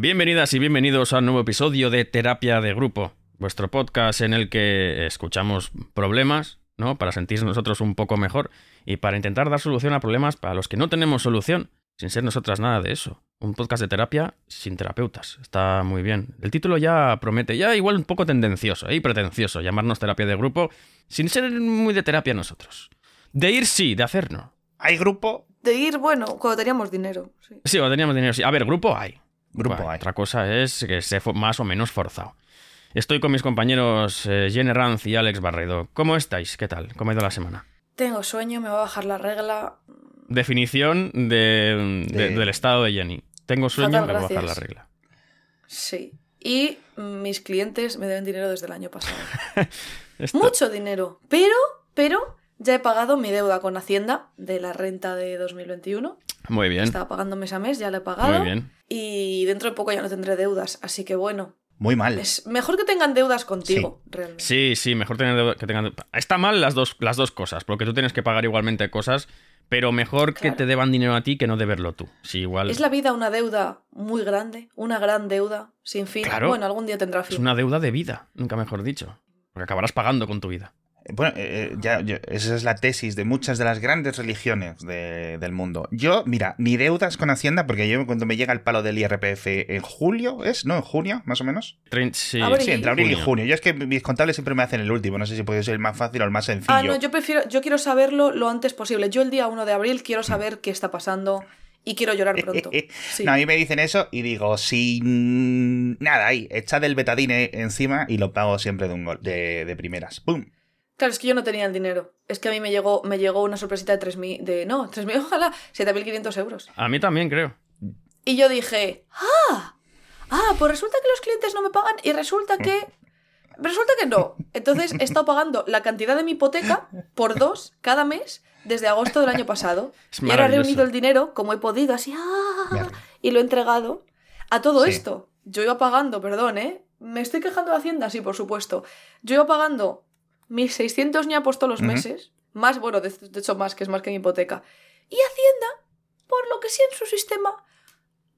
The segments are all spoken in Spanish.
Bienvenidas y bienvenidos a un nuevo episodio de Terapia de Grupo, vuestro podcast en el que escuchamos problemas, ¿no? Para sentirnos nosotros un poco mejor y para intentar dar solución a problemas para los que no tenemos solución, sin ser nosotras nada de eso. Un podcast de terapia sin terapeutas. Está muy bien. El título ya promete, ya igual un poco tendencioso y pretencioso, llamarnos terapia de grupo, sin ser muy de terapia nosotros. De ir sí, de hacer no. ¿Hay grupo? De ir, bueno, cuando teníamos dinero. Sí. Sí, cuando teníamos dinero, sí. A ver, grupo hay. Grupo Bueno, hay. Otra cosa es que esté más o menos forzado. Estoy con mis compañeros eh, Jenny Ranz y Alex Barredo. ¿Cómo estáis? ¿Qué tal? ¿Cómo ha ido la semana? Tengo sueño, me va a bajar la regla. Definición de- de- De- del estado de Jenny. Tengo sueño, Fatal, me voy a bajar la regla. Sí. Y mis clientes me deben dinero desde el año pasado. Esto- Mucho dinero. Pero, pero, ya he pagado mi deuda con Hacienda de la renta de 2021. Muy bien. Estaba pagando mes a mes, ya la he pagado. Muy bien. Y dentro de poco ya no tendré deudas. Así que bueno, Muy mal. es mejor que tengan deudas contigo, realmente. Sí, sí, mejor tener deuda- que tengan. Está mal las dos, las dos cosas, porque tú tienes que pagar igualmente cosas, pero mejor que te deban dinero a ti que no deberlo tú. Sí, igual. ¿Es la vida una deuda muy grande? ¿Una gran deuda sin fin? Claro. Bueno, algún día tendrá fin. Es una deuda de vida, nunca mejor dicho. Porque acabarás pagando con tu vida. Bueno, eh, ya, yo- esa es la tesis de muchas de las grandes religiones de- del mundo. Yo, mira, ni deudas con Hacienda, porque yo cuando me llega el palo del IRPF en julio, ¿es? ¿No? ¿En junio, más o menos? Trein- Sí, Abril. Sí, entre abril y Junio. junio. Yo es que mis contables siempre me hacen el último. No sé si puede ser el más fácil o el más sencillo. Ah, no, yo prefiero, yo quiero saberlo lo antes posible. Yo el día 1 de abril quiero saber qué está pasando y quiero llorar pronto. Sí. No, a mí me dicen eso y digo, sin nada ahí, echad el betadine encima y lo pago siempre de un gol, de, de primeras. ¡Pum! Claro, es que yo no tenía el dinero. Es que a mí me llegó, me llegó una sorpresita de 3.000, de no, 3.000, ojalá, 7.500 euros. A mí también, creo. Y yo dije, ah, ah, pues resulta que los clientes no me pagan y resulta que... Resulta que no. Entonces he estado pagando la cantidad de mi hipoteca por dos cada mes desde agosto del año pasado. Es y ahora he reunido el dinero como he podido, así, ah, y lo he entregado. A todo Sí. esto, yo iba pagando, perdón, ¿eh? ¿Me estoy quejando de Hacienda? Sí, por supuesto. Yo iba pagando 1.600 ñapos todos los Ujú. meses. Más, bueno, de, de hecho más, que es más que mi hipoteca. Y Hacienda, por lo que sí en su sistema,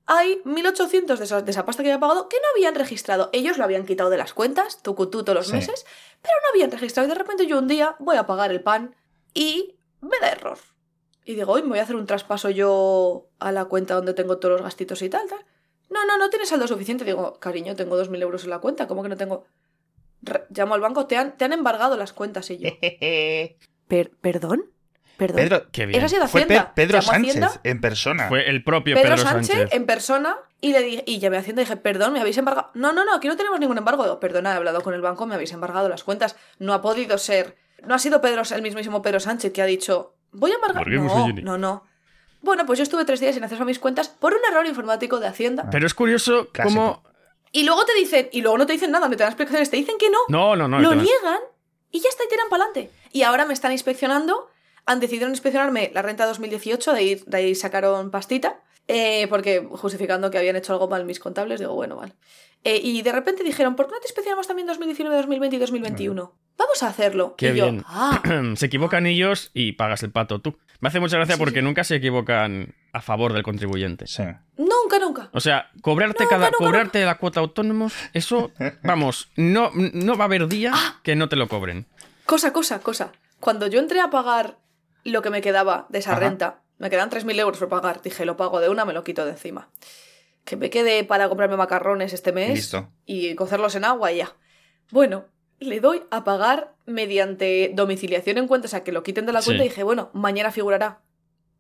hay 1.800 de esa, de esa pasta que había pagado que no habían registrado. Ellos lo habían quitado de las cuentas, tucutú todos los Sí. meses, pero no habían registrado. Y de repente yo un día voy a pagar el pan y me da error. Y digo, hoy me voy a hacer un traspaso yo a la cuenta donde tengo todos los gastitos y tal, tal. No, no, no tienes saldo suficiente. Digo, cariño, tengo 2.000 euros en la cuenta, ¿cómo que no tengo? Llamo al banco, te han, te han embargado las cuentas y yo. Per- ¿Perdón? ¿Perdón? Pedro, Qué bien. Esa ha sido fue Pe-. Pedro Sánchez Hacienda, en persona. Fue el propio Pedro, Pedro, Sánchez, en persona y le dije, y llamé a Hacienda y dije, perdón, me habéis embargado. No, no, no, aquí no tenemos ningún embargo. Digo, perdona, he hablado con el banco, me habéis embargado las cuentas. No ha podido ser. No ha sido Pedro, el mismísimo Pedro Sánchez que ha dicho, voy a embargar. ¿Por qué, José No, no, no. Bueno, pues yo estuve tres días sin acceso a mis cuentas por un error informático de Hacienda. Pero es curioso Clásico. cómo. Y luego te dicen, y luego no te dicen nada, no te dan explicaciones, te dicen que no. No, no, no. lo niegan y ya está, y tiran para adelante. Y ahora me están inspeccionando, han decidido inspeccionarme la renta 2018, de ahí, de ahí sacaron pastita, eh, porque justificando que habían hecho algo mal mis contables, digo, bueno, vale. Eh, y de repente dijeron, ¿por qué no te inspeccionamos también 2019, 2020 y 2021? Vamos a hacerlo. Qué y yo, bien. ah, se equivocan ellos y pagas el pato tú. Me hace mucha gracia Sí, porque sí. nunca se equivocan a favor del contribuyente. Sí. nunca. O sea, cobrarte No, cada no, no, no. cobrarte la cuota autónomos, eso, vamos, no, no va a haber día Ah. que no te lo cobren. Cosa, cosa, cosa. Cuando yo entré a pagar lo que me quedaba de esa Ajá. renta, me quedan 3.000 euros por pagar. Dije, lo pago de una, me lo quito de encima. Que me quede para comprarme macarrones este mes Listo. y cocerlos en agua y ya. Bueno, le doy a pagar mediante domiciliación en cuenta, o sea, que lo quiten de la Sí. cuenta y dije, bueno, mañana figurará.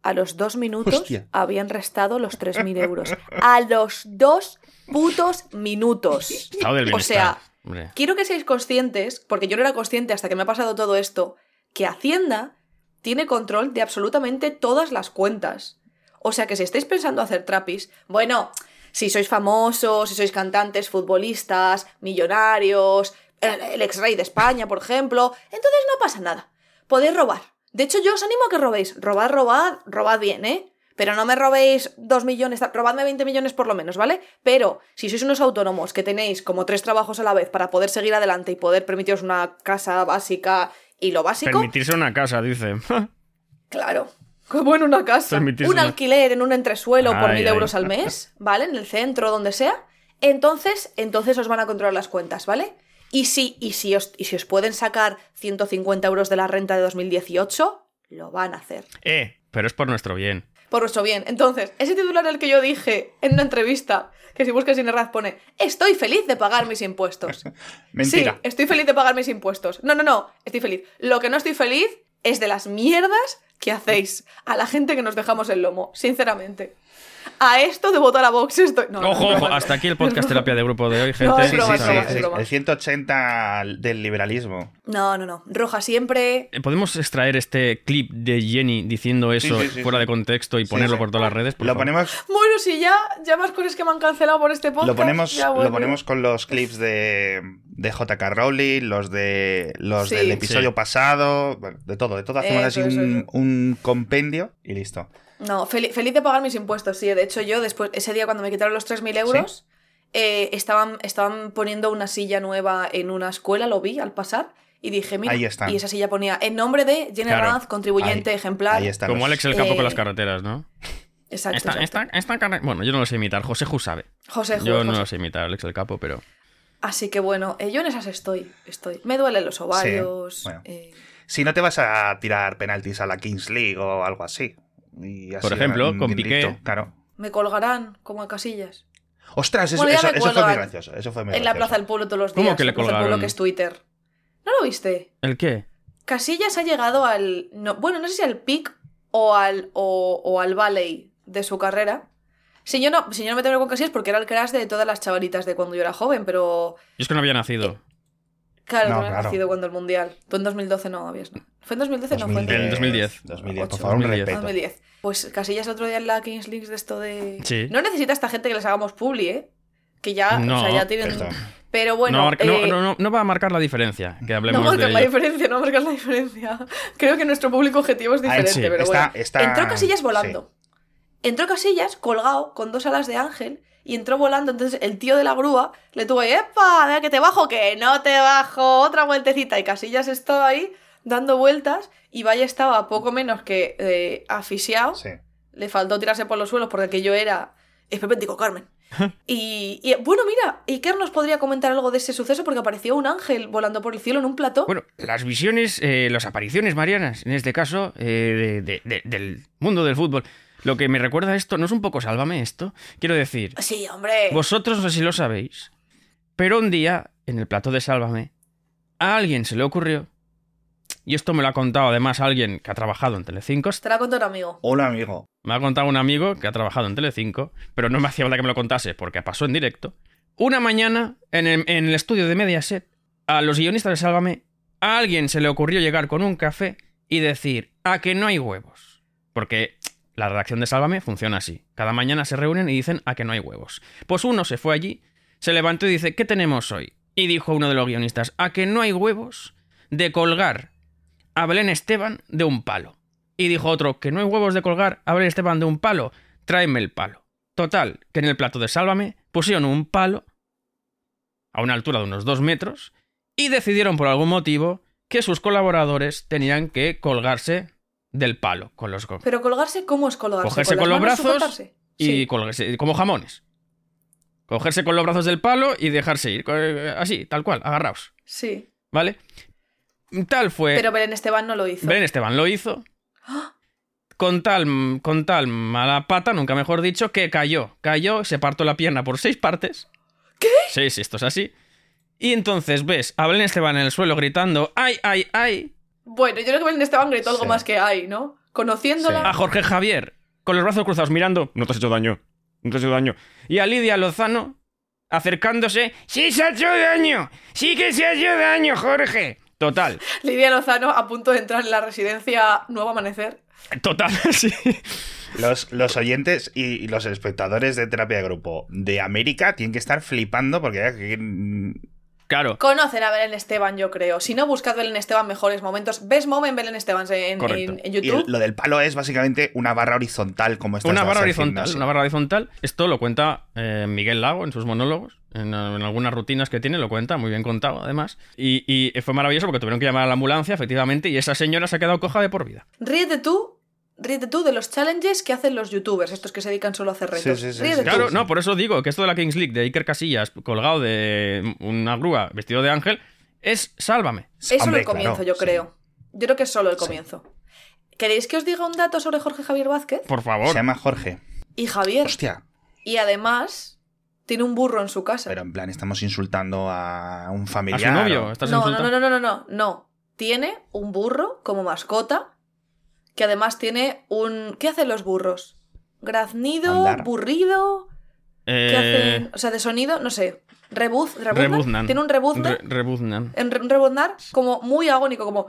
A los dos minutos Hostia. habían restado los 3.000 euros. A los dos putos minutos. O sea, hombre. Quiero que seáis conscientes, porque yo no era consciente hasta que me ha pasado todo esto, que Hacienda tiene control de absolutamente todas las cuentas. O sea que si estáis pensando hacer trapis, bueno, si sois famosos, si sois cantantes, futbolistas, millonarios, el ex rey de España, por ejemplo, entonces no pasa nada. Podéis robar. De hecho, yo os animo a que robéis. Robad, robad, robad bien, ¿eh? Pero no me robéis dos millones, robadme 20 millones por lo menos, ¿vale? Pero si sois unos autónomos que tenéis como tres trabajos a la vez para poder seguir adelante y poder permitiros una casa básica y lo básico, Permitirse una casa, dice. claro. Como en una casa. Permitirse Un una- alquiler en un entresuelo por mil ay. euros al mes, ¿vale? En el centro, donde sea. entonces, entonces os van a controlar las cuentas, ¿vale? Y si, y si, os, y si os pueden sacar 150 euros de la renta de 2018, lo van a hacer. Eh, pero es por nuestro bien. Por nuestro bien. Entonces, ese titular el que yo dije en una entrevista, que si buscas sin errar pone, estoy feliz de pagar mis impuestos. Mentira. Sí, estoy feliz de pagar mis impuestos. No, no, no, estoy feliz. Lo que no estoy feliz es de las mierdas que hacéis a la gente que nos dejamos el lomo, sinceramente. A esto de votar a Vox estoy... No, no, Ojo, es ojo, hasta es aquí el podcast terapia de grupo de hoy, gente. No, es Sí, broma, sí, es sí, broma, sí. El 180 del liberalismo. No, no, no. Roja siempre. Eh, ¿Podemos extraer este clip de Jenny diciendo eso Sí, sí, sí, fuera sí. de contexto y ponerlo sí. por todas las redes? Por Lo favor? ponemos, Bueno, si ya, ya más cosas que me han cancelado por este podcast. lo ponemos, ya lo ponemos con los clips de, de JK Rowling, los de los Sí. del episodio Sí. pasado, bueno, de todo, de todo hacemos Eso, así un, un compendio y listo. No, fel- feliz de pagar mis impuestos, sí. De hecho, yo después, ese día cuando me quitaron los 3.000 euros, eh, estaban, estaban poniendo una silla nueva en una escuela, lo vi al pasar, y dije, mira, Ahí están. y esa silla ponía en nombre de Jenny Claro. Ranz, contribuyente Ahí- ejemplar. Ahí está. Como Alex el Capo Eh, con las carreteras, ¿no? Exacto. Esta, exacto. esta, esta carre- Bueno, yo no lo sé imitar. José Ju sabe. José, Yo José. no lo sé imitar, Alex el Capo, pero. Así que bueno, eh, yo en esas estoy, estoy. Me duelen los ovarios. bueno. eh, Si no te vas a tirar penaltis a la Kings League o algo así. Y así Por ejemplo, con Piqué. Claro. me colgarán como a casillas. Ostras, eso, Bueno, eso- fue muy gracioso. Eso fue muy En la. Plaza del Pueblo todos los días. ¿Cómo que le la Plaza del Pueblo que es Twitter. ¿No lo viste? ¿El qué? Casillas ha llegado al. no- bueno, no sé si al pic o al, o, o al valley de su carrera. Si yo, no, si yo no me tengo con Casillas porque era el crash de todas las chavalitas de cuando yo era joven, pero. Yo es que no había nacido. Claro, No, no claro. nacido cuando el mundial. Tú en 2012 no habías. ¿no? ¿Fue en 2012? No, fue en En 2010. 2010, por Ocho. favor, un 2010. respeto. 2010. Pues Casillas el otro día en la Kings League de esto de. Sí. No necesita esta gente que les hagamos publi, ¿eh? Que ya, No, o sea, ya tienen. Esto. Pero bueno. no, marca- no- eh, no, no- no va a marcar la diferencia. Que No hablemos marcas de la ello. diferencia, no marcas la diferencia. Creo que nuestro público objetivo es Ah, diferente, sí, pero está- bueno. está- Entró Casillas volando. Entró Casillas colgado con dos alas de ángel y entró volando. Entonces el tío de la grúa le tuvo ahí, ¡epa! ¿De que te bajo? Que no te bajo. Otra vueltecita. Y Casillas estaba ahí dando vueltas y Valle estaba poco menos que eh, asfixiado. Sí. Le faltó tirarse por los suelos porque aquello era esperpéntico, Carmen. y, y, bueno, mira, Iker nos podría comentar algo de ese suceso porque apareció un ángel volando por el cielo en un plató. Bueno, las visiones, eh, las apariciones marianas, en este caso, eh, de- de- de- del mundo del fútbol. Lo que me recuerda a esto, ¿no es un poco sálvame esto? Quiero decir, Sí, hombre. vosotros no sé si lo sabéis, pero un día, en el plató de Sálvame, a alguien se le ocurrió, y esto me lo ha contado además alguien que ha trabajado en Telecinco, Te la contó un amigo. Hola, amigo. me ha contado un amigo que ha trabajado en Telecinco, pero no me hacía falta que me lo contase porque pasó en directo. Una mañana, en el, en el estudio de Mediaset, a los guionistas de Sálvame, a alguien se le ocurrió llegar con un café y decir, a que no hay huevos. Porque la redacción de Sálvame funciona así. Cada mañana se reúnen y dicen, a que no hay huevos. Pues uno se fue allí, se levantó y dice, ¿qué tenemos hoy? Y dijo uno de los guionistas, a que no hay huevos de colgar a Belén Esteban de un palo. Y dijo otro, que no hay huevos de colgar a Belén Esteban de un palo, tráeme el palo. Total, que en el plato de Sálvame pusieron un palo a una altura de unos dos metros y decidieron por algún motivo que sus colaboradores tenían que colgarse del palo con los Pero colgarse, ¿cómo es colgarse? Cogerse con los brazos sujetarse? y Sí. colgarse como jamones. Cogerse con los brazos del palo y dejarse ir, co- así, tal cual, agarraos, Sí. ¿vale? Tal fue Pero Belén Esteban no lo hizo. Belén Esteban lo hizo. Con tal, con tal mala pata, nunca mejor dicho, que cayó. Cayó, se partió la pierna por seis partes. ¿Qué? Sí, sí, esto es así. Y entonces ves a Belén Esteban en el suelo gritando ¡Ay, ay, ay! Bueno, yo creo que Belén Esteban gritó algo Sí. más que hay, ¿no? Conociéndola. A Jorge Javier, con los brazos cruzados mirando No te has hecho daño, no te has hecho daño. Y a Lidia Lozano, acercándose ¡Sí se ha hecho daño! ¡Sí que se ha hecho daño, Jorge! Total, Lidia Lozano a punto de entrar en la residencia Nuevo Amanecer. total, sí. Los, los oyentes y, los espectadores de terapia de grupo de América tienen que estar flipando porque que- mm, Claro, Conocen a Belén Esteban, yo creo. Si no, buscad Belén Esteban mejores momentos. ¿Ves Moment Belén Esteban en, y YouTube? lo del palo es básicamente una barra horizontal como esta. Una barra horizontal, una barra horizontal. Esto lo cuenta eh, Miguel Lago en sus monólogos, en, en algunas rutinas que tiene, lo cuenta, muy bien contado además. Y, y fue maravilloso porque tuvieron que llamar a la ambulancia, efectivamente, y esa señora se ha quedado coja de por vida. Ríete tú ríete tú de los challenges que hacen los youtubers, estos que se dedican solo a hacer retos. Sí, sí, sí, Ríete sí. tú. Claro, no, por eso digo que esto de la Kings League de Iker Casillas colgado de una grúa vestido de ángel es sálvame. Es solo el comienzo, claro, yo sí. creo. Yo creo que es solo el comienzo. ¿Queréis que os diga un dato sobre Jorge Javier Vázquez? Por Se favor. llama Jorge. Y Javier. Hostia. Y además, tiene un burro en su casa. Pero en plan, estamos insultando a un A familiar. su novio. o- ¿Estás no, no, no, no, no, no, no. Tiene un burro como mascota, que además tiene un... ¿Qué hacen los burros? Graznido, Andar. burrido, ¿qué Eh, hacen? O sea, de sonido, no sé. Rebuz, rebuznan. Rebuznan. Tiene un rebuzne. re- rebuznan. en re- un rebuznar como muy agónico, como...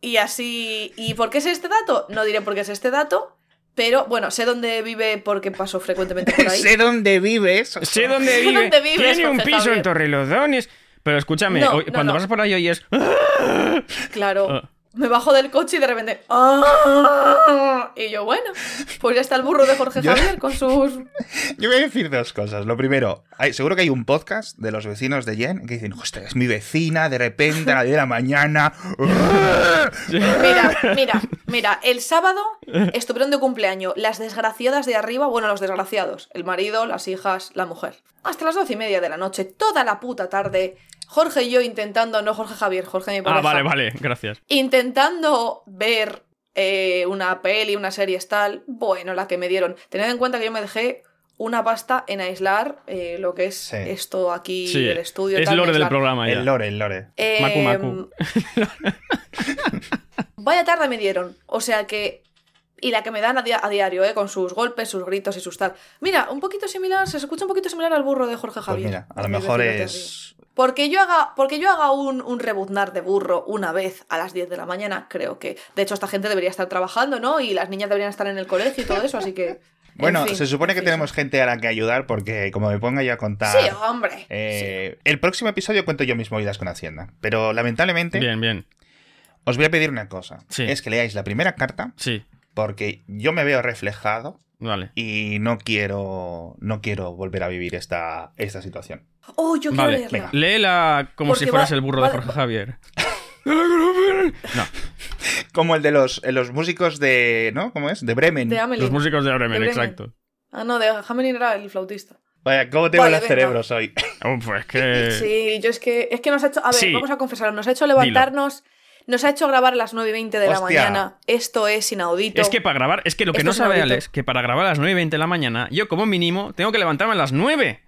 Y así... ¿Y por qué es este dato? No diré por qué es este dato, pero bueno, sé dónde vive porque paso frecuentemente por ahí. sé dónde vives. Sé dónde Sé vive. dónde vives, Tiene un piso Javier. en Torrelodones. Pero escúchame, No, hoy- no, cuando no. pasas por ahí hoy es. Claro. Ah. Me bajo del coche y de repente. "Ah". Y yo, bueno, pues ya está el burro de Jorge Yo- Javier con sus. Yo voy a decir dos cosas. Lo primero, hay- seguro que hay un podcast de los vecinos de Jen que dicen, hostia, es mi vecina, de repente a las 10 de la mañana. Mira, mira, mira, el sábado estuvieron de cumpleaños las desgraciadas de arriba, bueno, los desgraciados, el marido, las hijas, la mujer. Hasta las doce y media de la noche, toda la puta tarde, Jorge y yo intentando, no Jorge Javier, Jorge mi Ah, pareja, vale, vale, gracias. intentando ver eh, una peli, una serie tal, bueno, la que me dieron. Tened en cuenta que yo me dejé una pasta en aislar eh, lo que es Sí. esto aquí Sí, del estudio. es tal, lore del programa ya. El lore, el lore. Eh, Macu, macu. Vaya tarde me dieron. O sea que. Y la que me dan a, a diario, ¿eh? Con sus golpes, sus gritos y sus tal. Mira, un poquito similar, se escucha un poquito similar al burro de Jorge Pues Javier. mira, a lo mejor es... Porque yo haga, porque yo haga un, un rebuznar de burro una vez a las 10 de la mañana, creo que. De hecho, esta gente debería estar trabajando, ¿no? Y las niñas deberían estar en el colegio y todo eso, así que. en Bueno, fin, se supone que tenemos gente a la que ayudar porque como me ponga yo a contar... Sí, hombre. eh, El próximo episodio cuento yo mis movidas con Hacienda. Pero lamentablemente Bien, bien. Os voy a pedir una cosa. Sí. Es que leáis la primera carta Sí, porque yo me veo reflejado vale. y no quiero no quiero volver a vivir esta, esta situación. Oh, yo quiero Vale, leerla. venga. Léela como Porque si fueras va- el burro va- de Jorge Javier. No, Como el de los, eh, los músicos de... ¿No? ¿Cómo es? De Bremen. De los músicos de Bremen, De Bremen. exacto. Ah, no, de Hamelin era el flautista. Vaya, ¿cómo tengo Vale, los cerebros hoy? Oh, pues que. Sí, yo es que, es que nos ha hecho. A ver, Sí. vamos a confesarlo. Nos ha hecho levantarnos. Nos ha hecho grabar a las 9 y 20 de la mañana. Esto es inaudito. Es que para grabar, es que lo que Esto no es sabe. Alex, que para grabar a las 9 y 20 de la mañana, yo como mínimo tengo que levantarme a las 9.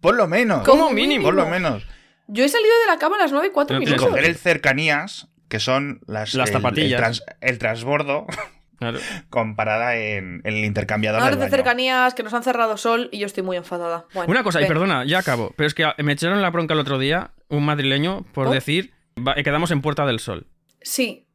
Por lo menos. ¿Cómo Como mínimo. Por lo menos. Yo he salido de la cama a las 9 y 4 No Y minutos. coger el cercanías, que son las, Las el- zapatillas. El, trans- el transbordo Claro. con parada en, en el intercambiador Ahora del de cercanías que nos han cerrado sol y yo estoy muy enfadada. Bueno, Una cosa, y perdona, ya acabo, pero es que me echaron la bronca el otro día, un madrileño, por ¿Por? decir, va- eh, quedamos en Puerta del Sol. Sí,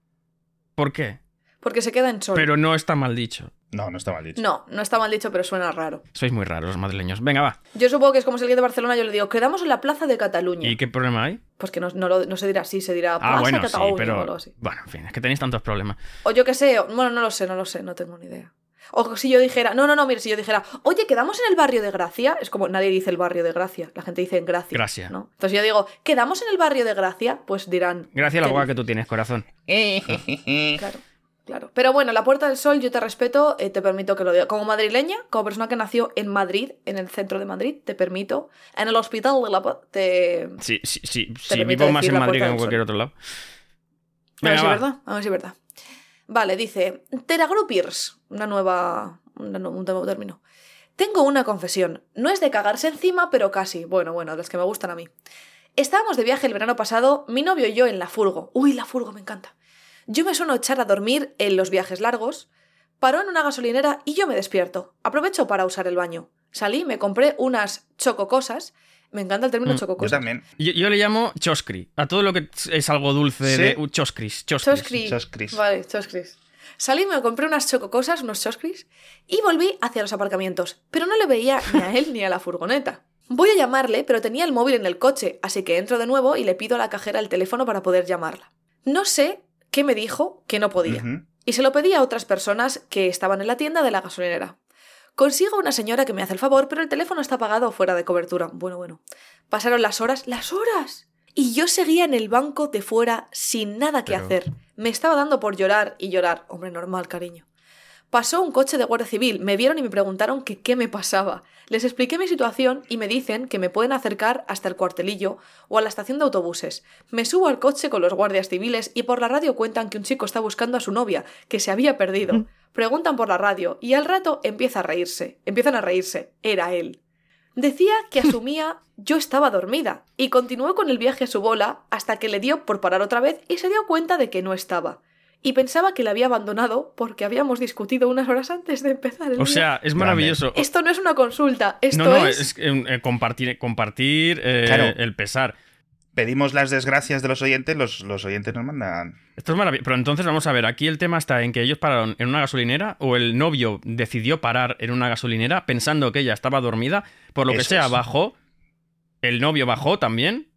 ¿Por qué? porque se queda en sol. Pero no está mal dicho. No, no está mal dicho. No, no está mal dicho, pero suena raro. Sois muy raros los madrileños. Venga, va. Yo supongo que es como si alguien de Barcelona yo le digo, quedamos en la plaza de Cataluña. ¿Y qué problema hay? Pues que no, no, lo- no se dirá así, se dirá plaza Ah, bueno, sí, Cataluña o pero. algo así. Bueno, en fin, es que tenéis tantos problemas. O yo qué sé, o- bueno, no lo sé, no lo sé, no tengo ni idea. O si yo dijera, no, no, no, mire, si yo dijera, oye, quedamos en el barrio de Gracia, es como nadie dice el barrio de Gracia, la gente dice en Gracia. Gracia. ¿no? Entonces yo digo, quedamos en el barrio de Gracia, pues dirán. Gracias a la ¿qué guagua que tú tienes, corazón. Claro, claro. Pero bueno, la Puerta del Sol, yo te respeto, eh, te permito que lo diga. Como madrileña, como persona que nació en Madrid, en el centro de Madrid, te permito. En el hospital de la. Te... Sí, sí, sí. sí permito vivo más en Madrid que en cualquier otro lado. A ver Venga, si es va. verdad. A ver si es verdad. Vale, dice. Teragrupirs. Una nueva. un nuevo término. Tengo una confesión. No es de cagarse encima, pero casi. Bueno, bueno, las que me gustan a mí. Estábamos de viaje el verano pasado, mi novio y yo en la furgo. Uy, la furgo, me encanta. Yo me suelo echar a dormir en los viajes largos. Paró en una gasolinera y yo me despierto. Aprovecho para usar el baño. Salí, me compré unas chococosas. Me encanta el término Mm, Yo chococosas. también. Yo, yo le llamo choskri. A todo lo que es algo dulce ¿Sí? de uh, choskris. choskris. Choscris. Choscris. Vale, choscris. Salí, me compré unas chococosas, unos choscris, y volví hacia los aparcamientos, pero no le veía ni a él ni a la furgoneta. Voy a llamarle, pero tenía el móvil en el coche, así que entro de nuevo y le pido a la cajera el teléfono para poder llamarla. No sé qué me dijo que no podía, y se lo pedí a otras personas que estaban en la tienda de la gasolinera. Consigo una señora que me hace el favor, pero el teléfono está apagado o fuera de cobertura. Bueno, bueno. Pasaron las horas, las horas. Y yo seguía en el banco de fuera sin nada que Pero- hacer. Me estaba dando por llorar y llorar. Hombre, normal, cariño. Pasó un coche de Guardia Civil, me vieron y me preguntaron que qué me pasaba. Les expliqué mi situación y me dicen que me pueden acercar hasta el cuartelillo o a la estación de autobuses. Me subo al coche con los guardias civiles y por la radio cuentan que un chico está buscando a su novia, que se había perdido. Preguntan por la radio y al rato empieza a reírse. Empiezan a reírse. Era él. Decía que asumía yo estaba dormida y continuó con el viaje a su bola hasta que le dio por parar otra vez y se dio cuenta de que no estaba. Y pensaba que la había abandonado porque habíamos discutido unas horas antes de empezar el O día. sea, es maravilloso. Esto no es una consulta, esto no, no, es... es, eh, eh, compartir, compartir eh, Claro. el pesar. Pedimos las desgracias de los oyentes, los, los oyentes nos mandan. Esto es maravilloso. Pero entonces vamos a ver, aquí el tema está en que ellos pararon en una gasolinera o el novio decidió parar en una gasolinera pensando que ella estaba dormida. Por lo que Eso sea, es. bajó. El novio bajó también.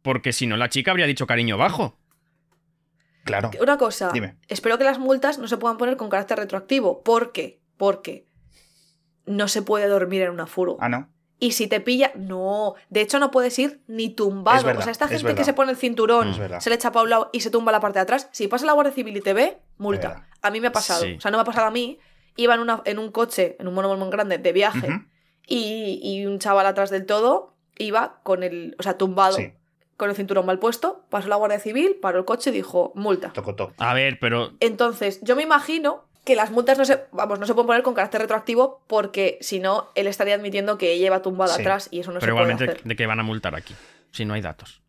Porque si no, la chica habría dicho cariño bajo. Claro. Una cosa, Dime. espero que las multas no se puedan poner con carácter retroactivo. ¿Por qué? Porque no se puede dormir en una furgo. Ah, no. Y si te pilla, no. De hecho, no puedes ir ni tumbado. Es verdad, o sea, esta es gente que se pone el cinturón, se le echa para un lado y se tumba la parte de atrás. Si pasa la Guardia Civil y te ve, multa. A mí me ha pasado. Sí. O sea, no me ha pasado a mí. Iba en, una, en un coche, en un mono muy grande, de viaje, y, y un chaval atrás del todo iba con el. O sea, tumbado, Sí, con el cinturón mal puesto. Pasó la Guardia Civil, paró el coche y dijo, multa. tocotó. A ver, pero Entonces, yo me imagino que las multas no se, vamos, no se pueden poner con carácter retroactivo porque si no, él estaría admitiendo que ella iba tumbada Sí. atrás y eso no pero se puede igualmente, hacer. ¿de qué van a multar aquí? Si no hay datos.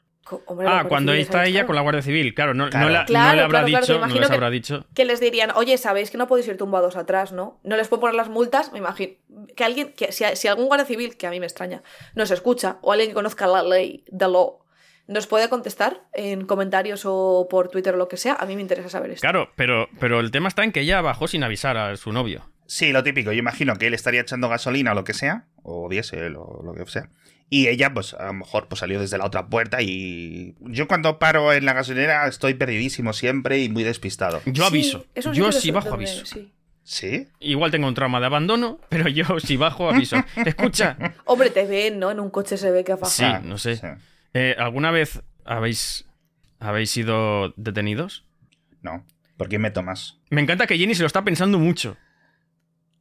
Hombre, Ah, cuando Civil, está ¿sabes? ella Claro. con la Guardia Civil. Claro, no, Claro. no, la- Claro, no le habrá dicho. no les que- habrá dicho. Que les dirían, oye, ¿sabéis que no podéis ir tumbados atrás, no? No les puedo poner las multas, me imagino. Que alguien, que si, si algún guardia civil, que a mí me extraña, nos escucha, o alguien que conozca la ley, the law, nos puede contestar en comentarios o por Twitter o lo que sea, a mí me interesa saber esto. Claro, pero, pero el tema está en que ella bajó sin avisar a su novio. Sí, lo típico. Yo imagino que él estaría echando gasolina o lo que sea, o diésel o lo que sea. Y ella, pues a lo mejor pues, salió desde la otra puerta y... Yo cuando paro en la gasolinera estoy perdidísimo siempre y muy despistado. Yo Sí, aviso. Yo donde- bajo aviso. sí. ¿Sí? Igual tengo un trauma de abandono, pero yo si bajo aviso. Escucha. Hombre, te ven, ¿no? En un coche se ve que ha bajado. Sí, no sé. sí. Eh, ¿Alguna vez habéis, habéis sido detenidos? No. ¿Por qué me tomas? Me encanta que Jenny se lo está pensando mucho.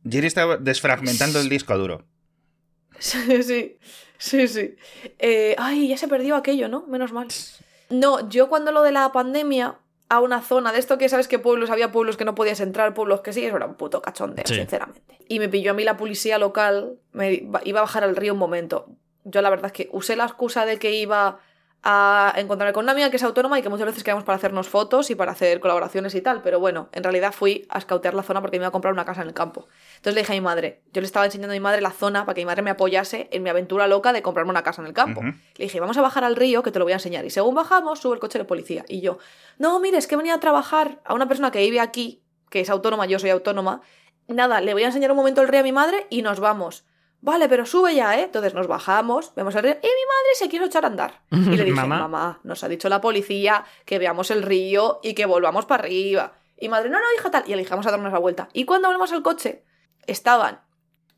Jerry está desfragmentando el disco duro. Sí, sí, sí, sí. Eh, ay, ya se perdió aquello, ¿no? Menos mal. No, yo cuando lo de la pandemia a una zona de esto que sabes que pueblos había pueblos que no podías entrar, pueblos que sí, eso era un puto cachondeo, Sí. sinceramente. Y me pilló a mí la policía local, me iba a bajar al río un momento. Yo la verdad es que usé la excusa de que iba a encontrarme con una amiga que es autónoma y que muchas veces quedamos para hacernos fotos y para hacer colaboraciones y tal, pero bueno, en realidad fui a escautear la zona porque me iba a comprar una casa en el campo. Entonces le dije a mi madre, yo le estaba enseñando a mi madre la zona para que mi madre me apoyase en mi aventura loca de comprarme una casa en el campo. Le dije, vamos a bajar al río que te lo voy a enseñar. Y según bajamos, sube el coche de policía. Y yo, no, mire, es que venía a trabajar a una persona que vive aquí, que es autónoma, yo soy autónoma. Nada, le voy a enseñar un momento el río a mi madre y nos vamos. Vale, pero sube ya, ¿eh? Entonces nos bajamos, vemos el río y mi madre se quiere echar a andar. Y le dije, Mamá. mamá, nos ha dicho la policía que veamos el río y que volvamos para arriba. Y madre, no, no, hija, tal. Y le dijimos a darnos la vuelta. Y cuando volvemos al coche, estaban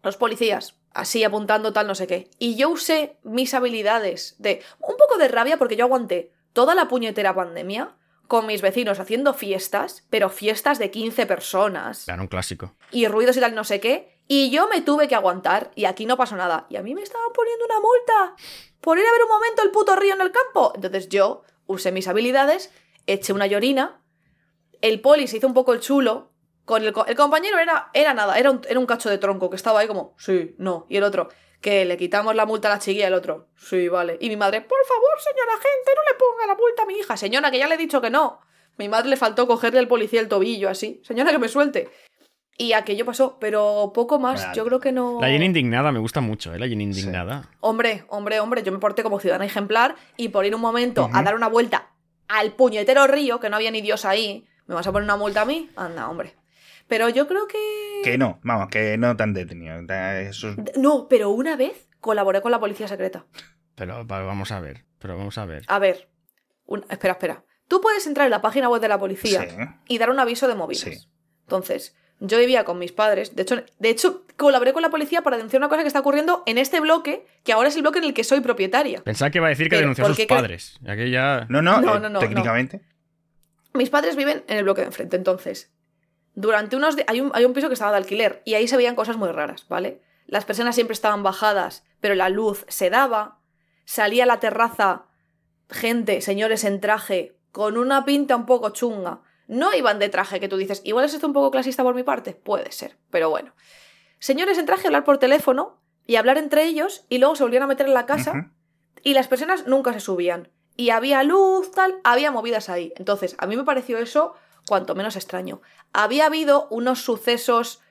los policías así apuntando tal no sé qué. Y yo usé mis habilidades de un poco de rabia porque yo aguanté toda la puñetera pandemia con mis vecinos haciendo fiestas, pero fiestas de 15 personas Claro, un clásico. y ruidos y tal no sé qué. Y yo me tuve que aguantar y aquí no pasó nada. Y a mí me estaban poniendo una multa por ir a ver un momento el puto río en el campo. Entonces yo usé mis habilidades, eché una llorina, el poli se hizo un poco el chulo, con el, co- el compañero era, era nada, era un, era un cacho de tronco que estaba ahí como, sí, no. Y el otro, que le quitamos la multa a la chiquilla, el otro, sí, vale. Y mi madre, por favor, señora gente, no le ponga la multa a mi hija. Señora, que ya le he dicho que no. Mi madre le faltó cogerle al policía el tobillo así. Señora, que me suelte. Y aquello pasó, pero poco más. Vale. Yo creo que no. La Jenny indignada me gusta mucho, ¿eh? La Jenny indignada. Hombre, hombre, hombre, yo me porté como ciudadana ejemplar y por ir un momento a dar una vuelta al puñetero río, que no había ni Dios ahí, ¿me vas a poner una multa a mí? Anda, hombre. Pero yo creo que... Que no, vamos, que no tan detenido. Da- Eso es- No, pero una vez colaboré con la policía secreta. Pero va- vamos a ver. Pero vamos a ver. A ver, espera, espera. Tú puedes entrar en la página web de la policía Sí. y dar un aviso de móviles. Sí. Entonces, Yo vivía con mis padres. De hecho, de hecho, colaboré con la policía para denunciar una cosa que está ocurriendo en este bloque, que ahora es el bloque en el que soy propietaria. Pensaba que iba a decir que Pero, denunció a ¿por sus qué cre- padres. Aquí ya... No, no, No, eh, no, no, técnicamente. Mis padres viven en el bloque de enfrente, entonces. Durante unos días. Hay un, hay un piso que estaba de alquiler y ahí se veían cosas muy raras, ¿vale? Las personas siempre estaban bajadas, pero la luz se daba. Salía a la terraza gente, señores en traje, con una pinta un poco chunga. No iban de traje, que tú dices, igual es esto un poco clasista por mi parte. Puede ser, pero bueno. Señores en traje hablar por teléfono y hablar entre ellos y luego se volvían a meter en la casa y las personas nunca se subían. Y había luz, tal, había movidas ahí. Entonces, a mí me pareció eso cuanto menos extraño. Había habido unos sucesos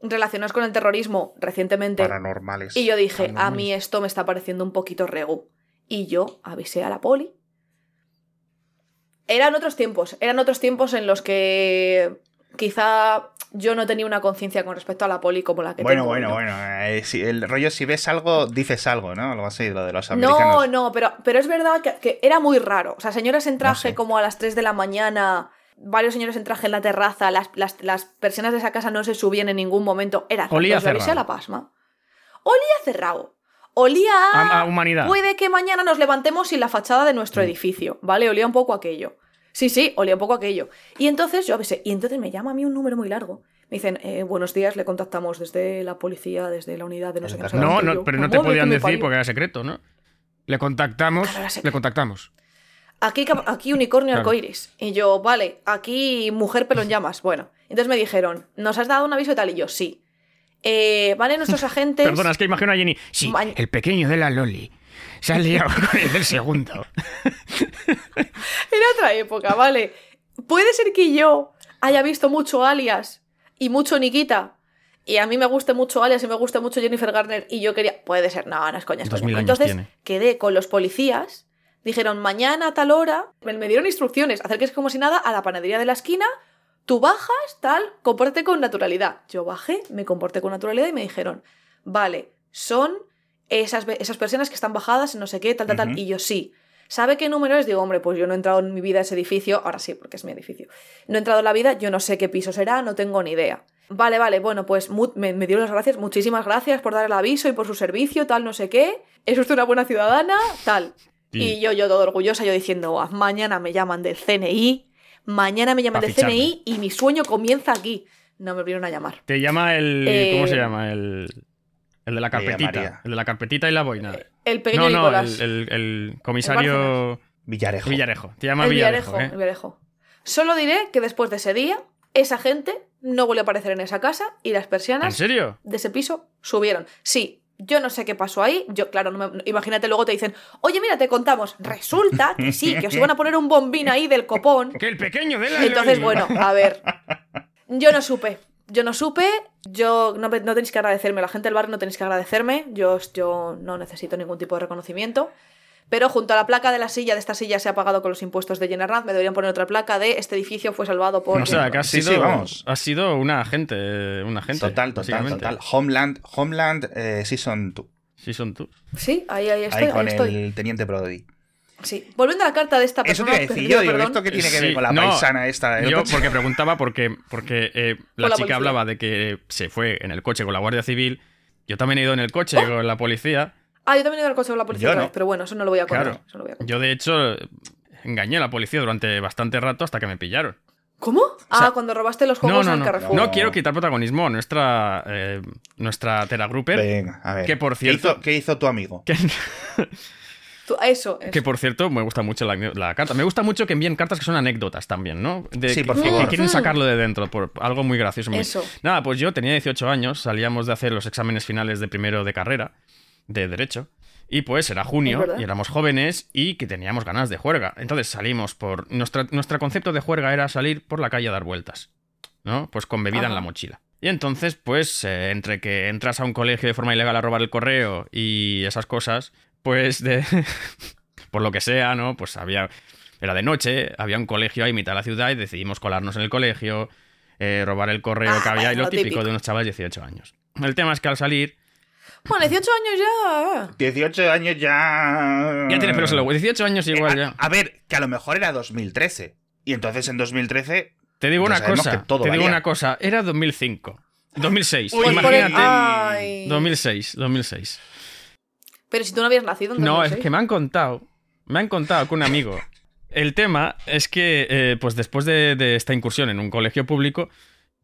relacionados con el terrorismo recientemente. Paranormales. Y yo dije, a mí esto me está pareciendo un poquito regu. Y yo avisé a la poli. Eran otros tiempos, eran otros tiempos en los que quizá yo no tenía una conciencia con respecto a la poli como la que Bueno, tengo. bueno, ¿no? bueno. eh, si- el rollo, si ves algo, dices algo, ¿no? Algo así, lo de los No, americanos. no, pero, pero es verdad que, que era muy raro. O sea, señoras en traje sé. como a las 3 de la mañana, varios señores en traje en la terraza, las, las, las persianas de esa casa no se subían en ningún momento. Era raro. Olía cerrado. a la pasma. Olía cerrado. Olía a... A, humanidad. Puede que mañana nos levantemos sin la fachada de nuestro edificio, ¿vale? Olía un poco aquello. Sí, sí, olía un poco aquello. Y entonces yo avisé, y entonces me llama a mí un número muy largo. Me dicen, eh, buenos días, le contactamos desde la policía, desde la unidad de no sé qué. no sé No, cuánto". Y no, yo, pero no te "Madre que podían decir parió". porque era secreto, ¿no? Le contactamos, Claro, le contactamos. Aquí, aquí unicornio Claro. arcoiris. Y yo, vale, aquí mujer pelo en llamas. Bueno, entonces me dijeron, ¿nos has dado un aviso y tal? Y yo, sí. Eh, vale, nuestros agentes. Perdona, es que imagino a Jenny. Sí, Ma- el pequeño de la Loli. Se ha liado con el del segundo. Era otra época, vale. Puede ser que yo haya visto mucho Alias y mucho Nikita. Y a mí me guste mucho Alias y me guste mucho Jennifer Garner. Y yo quería. Puede ser, no, no es coña. es coña. Entonces tiene. quedé con los policías. Dijeron, mañana a tal hora. Me, dieron instrucciones. Acérquese como si nada a la panadería de la esquina. Tú bajas, tal, compórtate con naturalidad. Yo bajé, me comporté con naturalidad y me dijeron, vale, son esas, esas personas que están bajadas, no sé qué, tal, tal, tal. Y yo sí. ¿Sabe qué número es? Digo, hombre, pues yo no he entrado en mi vida a ese edificio. Ahora sí, porque es mi edificio. No he entrado en la vida, yo no sé qué piso será, no tengo ni idea. Vale, vale, bueno, pues me, me dieron las gracias. Muchísimas gracias por dar el aviso y por su servicio, tal, no sé qué. Es usted una buena ciudadana, tal. Sí. Y yo, yo todo orgullosa, yo diciendo, "Ah, mañana me llaman del CNI, mañana me llaman del ficharme. CNI y mi sueño comienza aquí. No me vieron a llamar. Te llama el. Eh, ¿Cómo se llama? El. El de la carpetita. El de la carpetita y la boina. El pequeño No, no, Nicolás. el, el- el comisario Villarejo. Villarejo. Te llama El Villarejo, Villarejo, ¿eh? Villarejo. Solo diré que después de ese día, esa gente no volvió a aparecer en esa casa y las ¿En persianas serio? de ese piso subieron. Sí, yo no sé qué pasó ahí. Yo, claro, no me- imagínate luego te dicen, oye, mira, te contamos. Resulta que sí, que os iban a poner un bombín ahí del copón. Que el pequeño de la Entonces, bueno, a ver. Yo no supe. Yo no supe. Yo no, no tenéis que agradecerme. La gente del barrio no tenéis que agradecerme. Yo, yo no necesito ningún tipo de reconocimiento. Pero junto a la placa de la silla, de esta silla se ha pagado con los impuestos de Jenner me deberían poner otra placa de este edificio fue salvado por. O sea, que Sí, sido, sí, vamos. has sido una agente. Una agente. Total, total, total. Homeland, Homeland eh, Season 2. Sí, son tú. Sí, ahí, ahí estoy. Ahí ahí con estoy. el teniente Brody. Sí. Volviendo a la carta de esta Eso persona. te iba a decir yo, digo, ¿esto qué tiene que ver con la no, paisana esta? del Yo porque preguntaba porque, porque eh, la, la chica policía. hablaba de que se fue en el coche con la Guardia Civil. Yo también he ido en el coche Oh. con la policía. Ah, yo también he ido al coche con la policía no. vez, pero bueno, eso no lo voy a contar. Claro. eso no lo voy a contar. Yo, de hecho, engañé a la policía durante bastante rato hasta que me pillaron. ¿Cómo? ah, cuando robaste los juegos no, en no. Carrefour. No quiero quitar protagonismo a nuestra, eh, nuestra Tera. Venga, a ver. Que, por ¿Qué cierto- hizo, qué hizo tu amigo? Que, Tú- eso, eso. que, por cierto, me gusta mucho la, la carta. Me gusta mucho que envíen cartas que son anécdotas también, ¿no? De, Sí, por que, favor. que quieren Mm. sacarlo de dentro por algo muy gracioso. muy- Eso. Nada, pues yo tenía 18 años, salíamos de hacer los exámenes finales de primero de carrera, de Derecho, y pues era junio, y éramos jóvenes y que teníamos ganas de juerga. Entonces salimos por... Nuestra, nuestro concepto de juerga era salir por la calle a dar vueltas, ¿no? Pues con bebida en la mochila. Y entonces, pues, eh, entre que entras a un colegio de forma ilegal a robar el correo y esas cosas, pues de... por lo que sea, ¿no? Pues había... Era de noche, había un colegio ahí en mitad de la ciudad y decidimos colarnos en el colegio, eh, robar el correo Ah, que había y lo lo típico, típico. de unos chavales de 18 años. El tema es que al salir... Bueno, 18 años ya. 18 años ya. Ya tienes pelos en los huevos. 18 años igual Eh, ya. a, ver, que a lo mejor era 2013. Y entonces en 2013 Te digo una cosa, que todo te digo valía. una cosa, era 2005. 2006, Pues por el- imagínate. Ay. 2006, 2006. Pero si tú no habías nacido en No, es 2006. que me han contado, me han contado que un amigo. El tema es que, eh, pues después de, de esta incursión en un colegio público,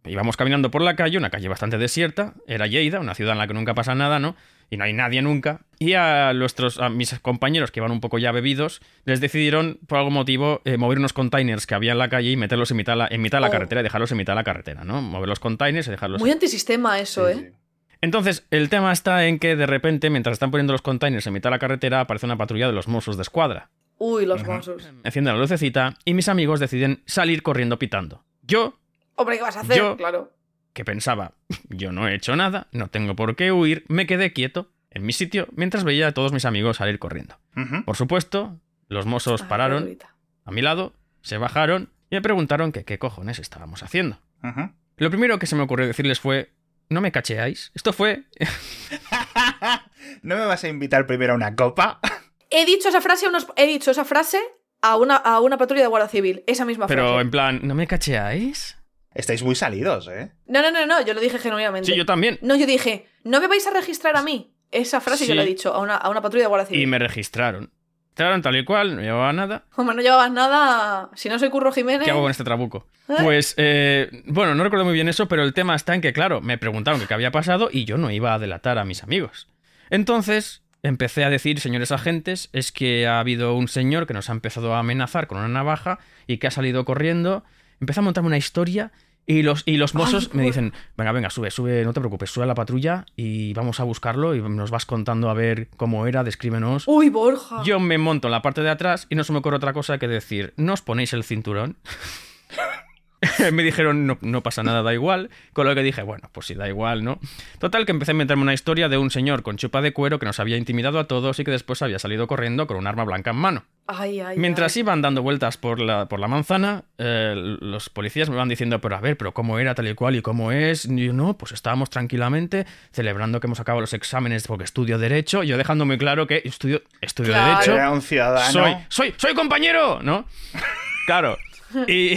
íbamos caminando por la calle, una calle bastante desierta, era Lleida, una ciudad en la que nunca pasa nada, ¿no? Y no hay nadie nunca. Y a, nuestros, a mis compañeros que iban un poco ya bebidos, les decidieron, por algún motivo, eh, mover unos containers que había en la calle y meterlos en mitad, de la- en mitad de la Oh. carretera y dejarlos en mitad de la carretera, ¿no? Mover los containers y dejarlos Muy antisistema eso, Sí, ¿eh? sí. entonces, el tema está en que de repente, mientras están poniendo los containers en mitad de la carretera, aparece una patrulla de los Mossos de escuadra. Uy, los Ujú. monstruos. Enciende la lucecita y mis amigos deciden salir corriendo pitando. Yo, Hombre, ¿qué vas a hacer? Yo- Claro. que pensaba, yo no he hecho nada, no tengo por qué huir, me quedé quieto en mi sitio mientras veía a todos mis amigos salir corriendo. Por supuesto, los mozos pararon a mi lado, se bajaron y me preguntaron que qué cojones estábamos haciendo. Lo primero que se me ocurrió decirles fue, ¿no me cacheáis? Esto fue ¿No me vas a invitar primero a una copa? He dicho esa frase a unos... He dicho esa frase a una, a una patrulla de Guardia Civil. Esa misma Pero frase. en plan, ¿no me cacheáis? Estáis muy salidos, ¿eh? No, no, no, no. Yo lo dije genuinamente. Sí, yo también. No, yo dije, ¿no me vais a registrar a mí? Esa frase yo la he dicho a una, a una patrulla de Guardia Civil. Y me registraron. Tal y cual, no llevaba nada. Hombre, no llevabas nada. Si no soy Curro Jiménez. ¿Qué hago con este trabuco? ¿Eh? Pues, eh, bueno, no recuerdo muy bien eso, pero el tema está en que, claro, me preguntaron que qué había pasado y yo no iba a delatar a mis amigos. Entonces, empecé a decir, señores agentes, es que ha habido un señor que nos ha empezado a amenazar con una navaja y que ha salido corriendo. Empecé a montarme una historia y los, y los mozos me dicen, venga, venga, sube, sube, no te preocupes, sube a la patrulla y vamos a buscarlo y nos vas contando a ver cómo era, descríbenos. Uy, Borja. Yo me monto en la parte de atrás y no se me ocurre otra cosa que decir, ¿no os ponéis el cinturón? me dijeron, no, no pasa nada, da igual. Con lo que dije, bueno, pues si da igual, ¿no? Total, que empecé a inventarme una historia de un señor con chupa de cuero que nos había intimidado a todos y que después había salido corriendo con un arma blanca en mano. Ay, ay, Mientras ay. iban dando vueltas por la, por la manzana, eh, los policías me van diciendo, pero a ver, pero cómo era tal y cual y cómo es. Y yo, no, pues estábamos tranquilamente celebrando que hemos acabado los exámenes porque estudio Derecho. Yo dejando muy claro que estudio, estudio Claro. Derecho. Era un ciudadano. Soy, soy, soy compañero, ¿no? Claro. Y,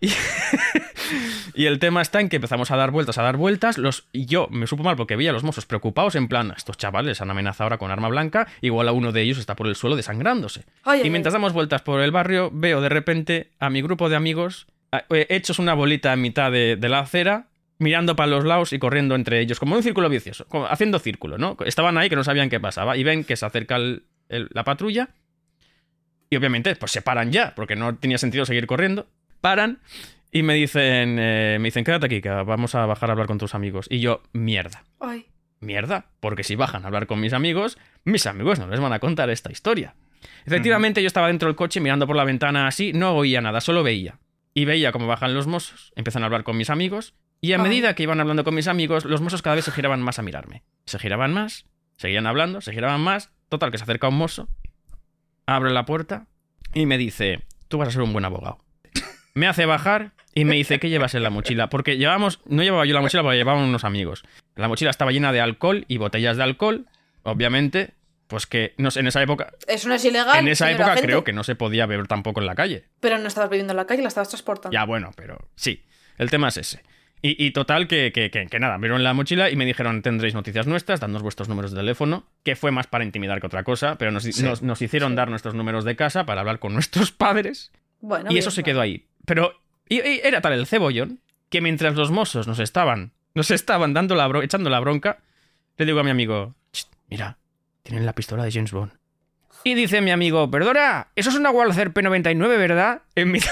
y, y el tema está en que empezamos a dar vueltas, a dar vueltas. Los, y yo me supo mal porque veía a los mozos preocupados, en plan, estos chavales han amenazado ahora con arma blanca, igual a uno de ellos está por el suelo desangrándose. Ay, y mientras ay. damos vueltas por el barrio, veo de repente a mi grupo de amigos eh, hechos una bolita en mitad de, de la acera, mirando para los lados y corriendo entre ellos, como un círculo vicioso, como haciendo círculo, ¿no? Estaban ahí que no sabían qué pasaba y ven que se acerca el- el- la patrulla y obviamente pues se paran ya, porque no tenía sentido seguir corriendo. Paran y me dicen, eh, me dicen, quédate aquí, que vamos a bajar a hablar con tus amigos. Y yo, mierda. Ay. Mierda, porque si bajan a hablar con mis amigos, mis amigos no les van a contar esta historia. Efectivamente, yo estaba dentro del coche mirando por la ventana así, no oía nada, solo veía. Y veía cómo bajan los mozos, empiezan a hablar con mis amigos, y a Ay. medida que iban hablando con mis amigos, los mozos cada vez se giraban más a mirarme. Se giraban más, seguían hablando, se giraban más, total que se acerca un mozo, abre la puerta y me dice, tú vas a ser un buen abogado. Me hace bajar y me dice, ¿qué llevas en la mochila? Porque llevábamos, no llevaba yo la mochila, porque llevaban unos amigos. La mochila estaba llena de alcohol y botellas de alcohol, obviamente, pues que no sé, en esa época, Eso no es ilegal. en esa época creo que no se podía beber tampoco en la calle. Pero no estabas bebiendo en la calle, la estabas transportando. Ya, bueno, pero sí, el tema es ese. Y, y total, que, que, que, que nada, vieron la mochila y me dijeron, tendréis noticias nuestras, dadnos vuestros números de teléfono, que fue más para intimidar que otra cosa, pero nos, Sí. nos, nos hicieron Sí. dar nuestros números de casa para hablar con nuestros padres Bueno, y bien, eso se quedó ahí. Pero era tal el cebollón que mientras los mozos nos estaban, nos estaban dando la bro- echando la bronca, le digo a mi amigo, "Chst, mira, tienen la pistola de James Bond. Y dice mi amigo, perdona, eso es una Walther P99, ¿verdad? En mitad...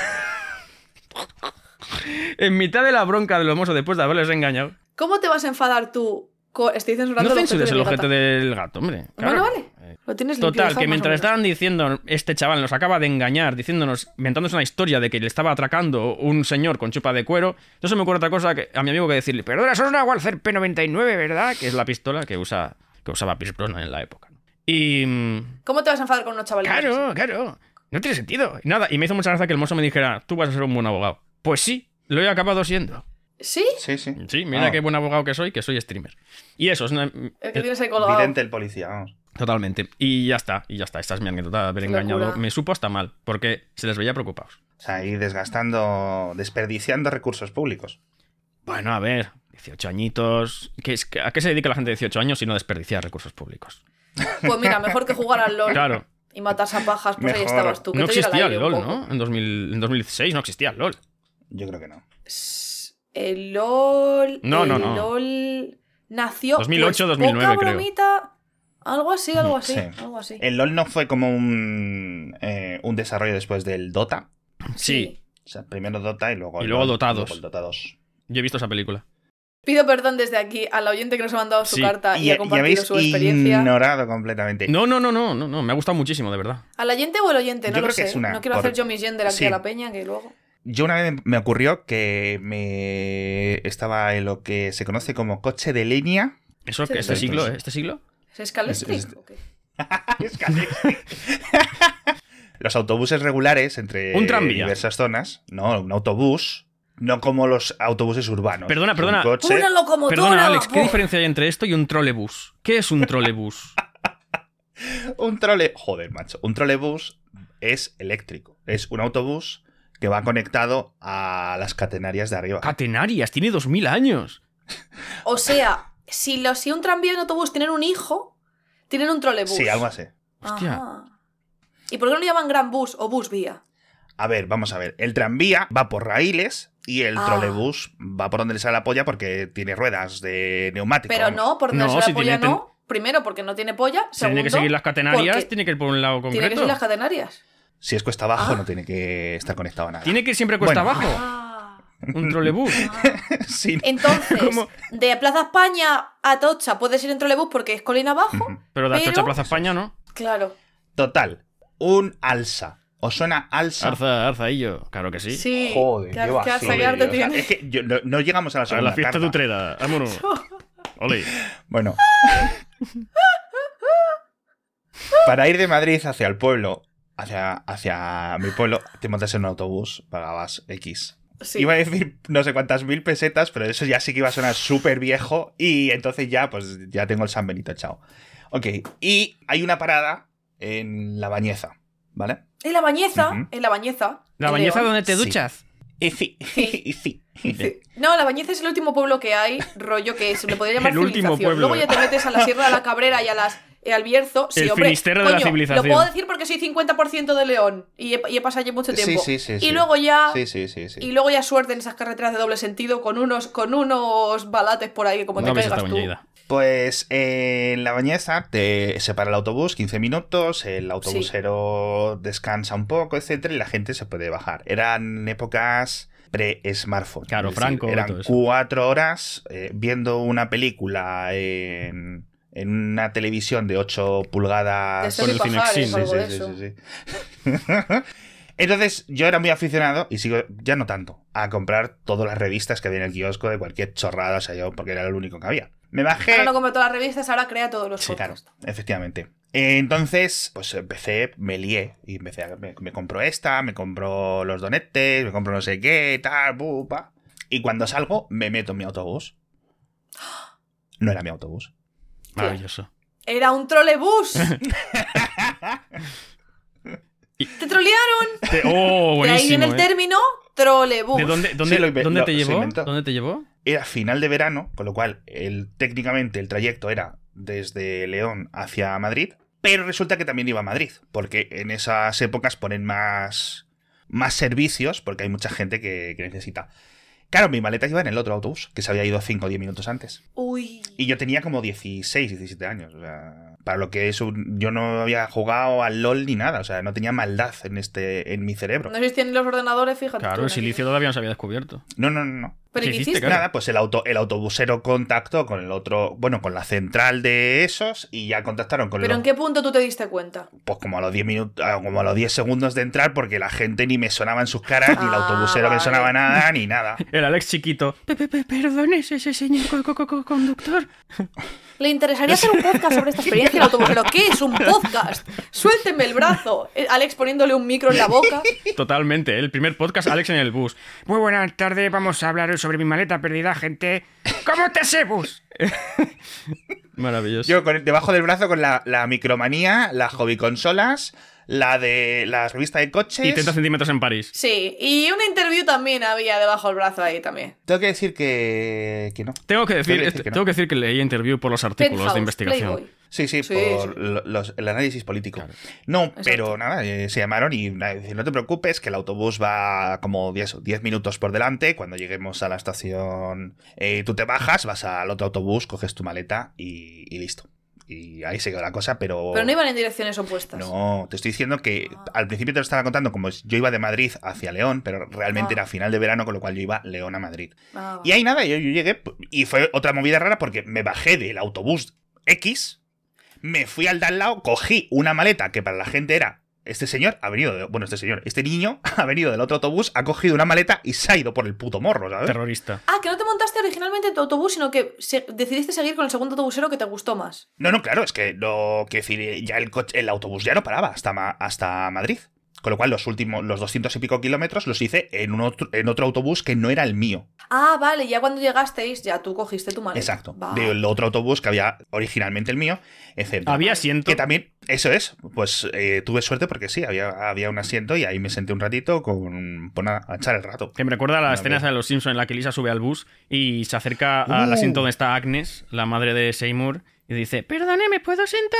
en mitad de la bronca de los mozos después de haberles engañado. ¿Cómo te vas a enfadar tú? Estoy censurando No el de el objeto del gato, hombre. Bueno, vale. Eh, Lo tienes Total, que mientras estaban diciendo, este chaval nos acaba de engañar, diciéndonos, inventándose una historia de que le estaba atracando un señor con chupa de cuero, no se me ocurre otra cosa que a mi amigo que decirle, perdona, eso es una Walther P99, ¿verdad? Que es la pistola que usa que usaba Pierce Brosnan en la época. ¿no? Y... mm, ¿Cómo te vas a enfadar con unos chavales? Claro, claro. No tiene sentido. Y nada, y me hizo mucha gracia que el mozo me dijera, tú vas a ser un buen abogado. Pues sí, lo he acabado siendo. ¿Sí? Sí, sí. Sí, mira Ah. qué buen abogado que soy, que soy streamer. Y eso es una... El que tienes ahí colgado. Vidente el policía, vamos. Totalmente. Y ya está, y ya está. Esta es mi anécdota de haber Qué engañado. locura. Me supo hasta mal, porque se les veía preocupados. O sea, ahí desgastando, desperdiciando recursos públicos. Bueno, a ver, 18 añitos. ¿Qué es- ¿A qué se dedica la gente de 18 años si no desperdiciar recursos públicos? Pues mira, mejor que jugar al LOL Claro. y matarse a pajas, pues ahí estabas tú. No existía el LOL. ¿no? En, 2000 en 2016 no existía el LOL. Yo creo que no. El LOL. No, el no, no. LOL nació. 2008, pues, 2009 poca creo. bromita, Algo así, algo así. Sí. Algo así. El LOL no fue como un, eh, un desarrollo después del Dota. Sí, O sea, primero Dota y luego Y luego LOL, Dota luego 2. el Dota 2. yo he visto esa película. Pido perdón desde aquí al oyente que nos ha mandado su Sí. carta y, Y, ha y compartido habéis su experiencia. ignorado completamente. No, no, no, no, no, no, me ha gustado muchísimo, de verdad. ¿Al oyente o el oyente? No Yo lo creo que sé. es una- No quiero por- hacer yo mi gender aquí Sí. a la peña, que luego. Yo una vez me ocurrió que me estaba en lo que se conoce como coche de línea. Eso Sí, que este siglo. ¿eh? ¿Este siglo? ¿Es Scalestri? Es- es- ¿O qué? Es Calexi. los autobuses regulares entre Un tranvía. diversas zonas. No, un autobús. No como los autobuses urbanos. Perdona, perdona. Un coche. ¡Una locomotora! Perdona, Alex, ¿qué diferencia hay entre esto y un trolebús? ¿Qué es un trolebús? Un trole... Joder, macho. Un trolebús es eléctrico. Es un autobús que va conectado a las catenarias de arriba. Catenarias, tiene 2000 años. O sea, si, los, si un tranvía y un autobús tienen un hijo, tienen un trolebús. Sí, algo así. Hostia. Ajá. ¿Y por qué no le llaman gran bus o bus vía? A ver, vamos a ver. El tranvía va por raíles y el Ah. trolebús va por donde le sale la polla porque tiene ruedas de neumático. Pero vamos. no, por donde No, se la polla tiene- no. Primero, porque no tiene polla. Si Segundo, tiene que seguir las catenarias, tiene que ir por un lado tiene que concreto. ser las catenarias. Si es cuesta abajo, Ah. no tiene que estar conectado a nada. Tiene que ir siempre cuesta Bueno. abajo. Ah. Un trolebús. Sí. Entonces, ¿Cómo? de Plaza España a Tocha puedes ir en trolebús porque es colina abajo. Pero de Pero- Atocha a Plaza España, ¿no? Claro. Total. Un alza. ¿Os suena alza? Arza, arza y yo. Claro que sí. Sí. Joder, qué, qué qué basura, arzaguearte o sea, tiene. es que yo- no, no llegamos a la A segunda la fiesta tarta. de Utrera. Vámonos. Ole. Bueno. Para ir de Madrid hacia el pueblo, hacia, hacia mi pueblo, te montas en un autobús, pagabas X. Sí. Iba a decir no sé cuántas mil pesetas, pero eso ya sí que iba a sonar súper viejo y entonces ya, pues ya tengo el San Benito echado. Ok, y hay una parada en La Bañeza, ¿vale? En la bañeza, en la bañeza. ¿La bañeza León. donde te Sí. duchas? Y sí, y sí. Sí. No, la bañeza es el último pueblo que hay, rollo que se le podría llamar El último civilización. pueblo, Luego ya te metes a la Sierra de la Cabrera y a las Sí, El hombre, Finisterre de la civilización. Lo puedo decir porque soy 50% de León y he, y he pasado allí mucho tiempo. Sí, sí, sí. y sí. luego ya Sí, sí, sí. sí. y luego ya suerte en esas carreteras de doble sentido con unos con unos balates por ahí como No te estado tú. Pues eh, en la bañeza te separa el autobús 15 minutos, el autobusero descansa un poco, etcétera, y la gente se puede bajar. Eran épocas pre-smartphone. Claro, es decir, Franco, Eran cuatro horas eh, viendo una película en, en una televisión de 8 pulgadas. Con el Cinexin, Sí, sí, sí. Entonces, yo era muy aficionado, y sigo, ya no tanto, a comprar todas las revistas que había en el kiosco de cualquier chorrada, o sea, yo, porque era lo único que había. Me bajé. Ahora no compro todas las revistas, ahora crea todos los Sí, claro, efectivamente. Entonces, pues empecé, me lié y empecé a, me, me compro esta, me compro los donetes, me compro no sé qué, tal, bu, pa. Y cuando salgo, me meto en mi autobús. No era mi autobús. Maravilloso. Era un trolebús. ¡Te trolearon! Te- Oh, De ahí viene el ¿eh? término trolebús. ¿De dónde, dónde, Sí, lo inve- dónde lo- te llevó? ¿Dónde te llevó? Era final de verano, con lo cual el, técnicamente el trayecto era desde León hacia Madrid, pero resulta que también iba a Madrid, porque en esas épocas ponen más, más servicios, porque hay mucha gente que, que necesita. Claro, mi maleta iba en el otro autobús, que se había ido 5 o 10 minutos antes. Uy. Y yo tenía como 16, 17 años. O sea, para lo que es un- Yo no había jugado al LOL ni nada. O sea, no tenía maldad en, este, en mi cerebro. No existían los ordenadores, fíjate. Claro, el silicio todavía no se había descubierto. No, no, no. no. ¿Pero ¿Qué hiciste, hiciste? Nada, pues el, auto, el autobusero contactó con el otro, bueno, con la central de esos y ya contactaron con ¿Pero los, en qué punto tú te diste cuenta? pues como a los 10 minutos, como a los 10 segundos de entrar porque la gente ni me sonaba en sus caras, ni el Ah, autobusero me sonaba nada, ni nada. El Alex chiquito. Pepe, pe, perdone, ese señor co- co- co- conductor. ¿Le interesaría hacer un podcast sobre esta experiencia en autobusero? ¿Qué es un podcast? Suélteme el brazo. Eh, Alex poniéndole un micro en la boca. Totalmente, el primer podcast Alex en el bus. Muy buenas tardes, vamos a hablar hoy sobre mi maleta perdida, gente. ¿Cómo te sé, bus? Maravilloso. Yo con, debajo del brazo con la, la micromanía, las hobby consolas, la de la revista de coches. Y 30 centímetros en París. Sí, y una interview también había debajo del brazo ahí también. Tengo que decir que, que no. Tengo que decir, Tengo que decir que no. tengo que, decir que leí interview por los artículos Penthouse, de investigación. Playboy. Sí, sí, Sí, por sí. lo- los- el análisis político. Claro. No, pero nada, eh, se llamaron y no te preocupes, que el autobús va como 10, 10 minutos por delante. Cuando lleguemos a la estación, eh, tú te bajas, vas al otro autobús, coges tu maleta y, y listo. Y ahí se quedó la cosa, pero... Pero no iban en direcciones opuestas. No, te estoy diciendo que Ah. al principio te lo estaba contando como yo iba de Madrid hacia León, pero realmente Ah. era final de verano, con lo cual yo iba León a Madrid. Ah, Y ahí nada, yo, yo llegué y fue otra movida rara porque me bajé del autobús X, me fui al de al lado, cogí una maleta que para la gente era. Este señor ha venido, de- bueno, este señor, este niño ha venido del otro autobús, ha cogido una maleta y se ha ido por el puto morro, ¿sabes? Terrorista. Ah, que no te montaste originalmente en tu autobús, sino que se- decidiste seguir con el segundo autobusero que te gustó más. No, no, claro, es que lo que decir, ya el, coche- el autobús ya no paraba hasta, Ma- hasta Madrid. Con lo cual, los últimos, los 200 y pico kilómetros los hice en, un otro, en otro autobús que no era el mío. Ah, vale, ya cuando llegasteis, ya tú cogiste tu maleta. Exacto. Vale. Del otro autobús que había originalmente el mío, etc. Había asiento. Que también, eso es, pues eh, tuve suerte porque sí, había, había un asiento y ahí me senté un ratito con, por nada, a echar el rato. Que me recuerda a la No, de los Simpsons en la que Lisa sube al bus y se acerca al Uh. asiento donde está Agnes, la madre de Seymour, y dice: Perdone, ¿me puedo sentar?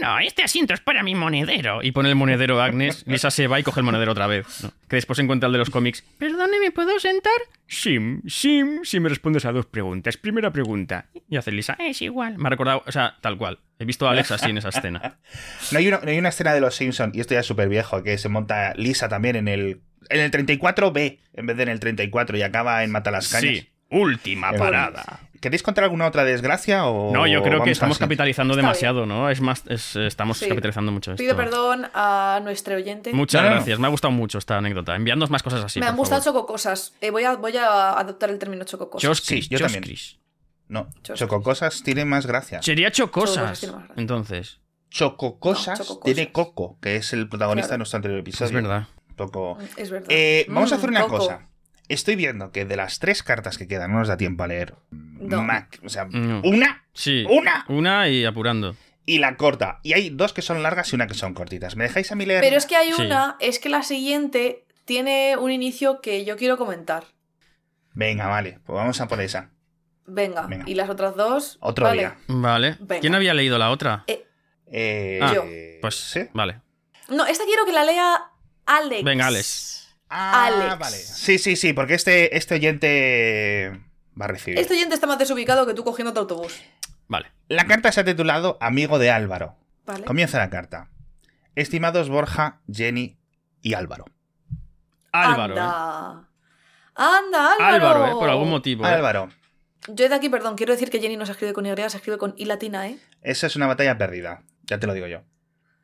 No, este asiento es para mi monedero. Y pone el monedero a Agnes, Lisa se va y coge el monedero otra vez. ¿no? Que después se encuentra el de los cómics. Perdone, ¿me puedo sentar? Sim, sim, si me respondes a dos preguntas. Primera pregunta. Y hace Lisa, es igual. Me ha recordado, o sea, tal cual. He visto a Alex así en esa escena. No hay, una, no hay una escena de los Simpsons, y esto ya es súper viejo, que se monta Lisa también en el, en el 34B, en vez de en el 34, y acaba en Matalascañas. Sí, última parada. ¿Queréis contar alguna otra desgracia o No, yo creo que estamos así? capitalizando Está demasiado, ¿no? Es más, es- estamos Sí. capitalizando mucho esto. Pido perdón a nuestro oyente. Muchas No, no, no. gracias, me ha gustado mucho esta anécdota. Enviadnos más cosas así. Me han gustado favor. chococosas. Eh, voy, a, voy a adoptar el término chococosas. Choscris, Sí, yo también. No. Chococosas tiene más gracia. Sería chocosas. tiene más gracia. Entonces, Chococosas tiene Coco, que es el protagonista Claro. de nuestro anterior episodio. es verdad. Toco. Es verdad. Eh, vamos a Mm, hacer una Coco. cosa. Estoy viendo que de las tres cartas que quedan, no nos da tiempo a leer. No. Mac, o sea, No. una Sí. ¡Una! Una y apurando. y la corta. Y hay dos que son largas y una que son cortitas. ¿Me dejáis a mí leer? Pero es que hay Sí. una, es que la siguiente tiene un inicio que yo quiero comentar. Venga, vale. Pues vamos a por esa. Venga, Venga. y las otras dos. Otro vale. día. Vale. Venga. ¿Quién había leído la otra? Eh, Ah, Yo. Pues sí. vale. No, esta quiero que la lea Alex. Venga, Alex. Ah, Alex. vale. Sí, sí, sí, porque este, este oyente va a recibir. Este oyente está más desubicado que tú cogiendo tu autobús. Vale. La carta se ha titulado Amigo de Álvaro. Vale. Comienza la carta. Estimados Borja, Jenny y Álvaro. Álvaro, ¿eh? Anda. Anda, Álvaro. Álvaro, ¿eh? Por algún motivo. ¿eh? Álvaro, Yo de aquí, perdón, quiero decir que Jenny no se escribe con Y, se escribe con I latina, ¿eh? esa es una batalla perdida. Ya te lo digo yo.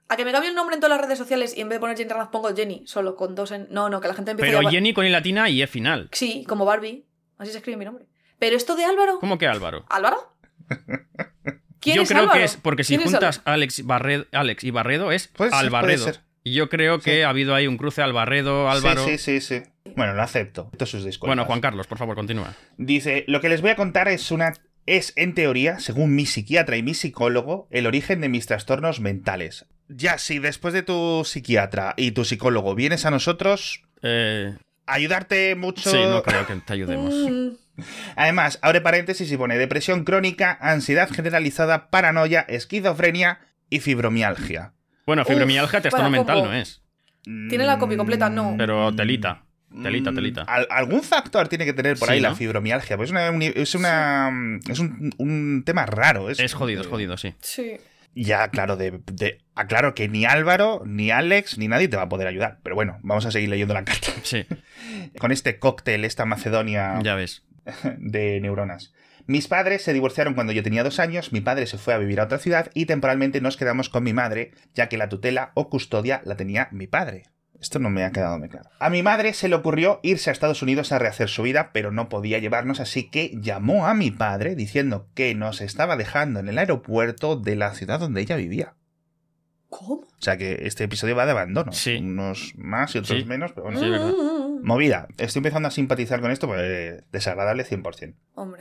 A que me cambie el nombre en todas las redes sociales y en vez de poner Jenny Ranaz pongo Jenny, solo con dos en. No, no, que la gente empiece Pero a. Jenny con I latina y E final. Sí, como Barbie. Así se escribe mi nombre. Pero esto de Álvaro. ¿Cómo que Álvaro? ¿Álvaro? ¿Quién Yo es creo Álvaro? que es porque si ¿Quién es juntas Alex, Barred- Alex y Barredo es Puede ser, Albarredo. Y yo creo que Sí. ha habido ahí un cruce Albarredo, Álvaro. Sí, sí, sí, sí. Bueno, lo acepto. Acepto sus disculpas. Bueno, Juan Carlos, por favor, continúa. Dice, lo que les voy a contar es una... Es, en teoría, según mi psiquiatra y mi psicólogo, el origen de mis trastornos mentales. Ya, si después de tu psiquiatra y tu psicólogo vienes a nosotros, Eh, ayudarte mucho... sí, no creo que te ayudemos. Además, abre paréntesis y pone depresión crónica, ansiedad generalizada, paranoia, esquizofrenia y fibromialgia. Bueno, Uf, fibromialgia, trastorno para mental no es. Tiene la copia completa, no. Pero telita. Telita, Mm, telita. al- algún factor tiene que tener por Sí, ahí la fibromialgia. Pues es una, es, una, es un, un tema raro. Es, Es jodido, es jodido, sí. Sí. Ya, claro, de, de- aclaro que ni Álvaro, ni Alex, ni nadie te va a poder ayudar. Pero bueno, vamos a seguir leyendo la carta. Sí, Con este cóctel, esta Macedonia ya ves. de neuronas. Mis padres se divorciaron cuando yo tenía dos años, mi padre se fue a vivir a otra ciudad y temporalmente nos quedamos con mi madre, ya que la tutela o custodia la tenía mi padre. Esto no me ha quedado muy claro. A mi madre se le ocurrió irse a Estados Unidos a rehacer su vida, pero no podía llevarnos, así que llamó a mi padre diciendo que nos estaba dejando en el aeropuerto de la ciudad donde ella vivía. ¿Cómo? O sea que este episodio va de abandono. Sí. Unos más y otros Sí. menos, pero bueno. Sí, verdad. Movida. Estoy empezando a simpatizar con esto, pues desagradable 100%. Hombre.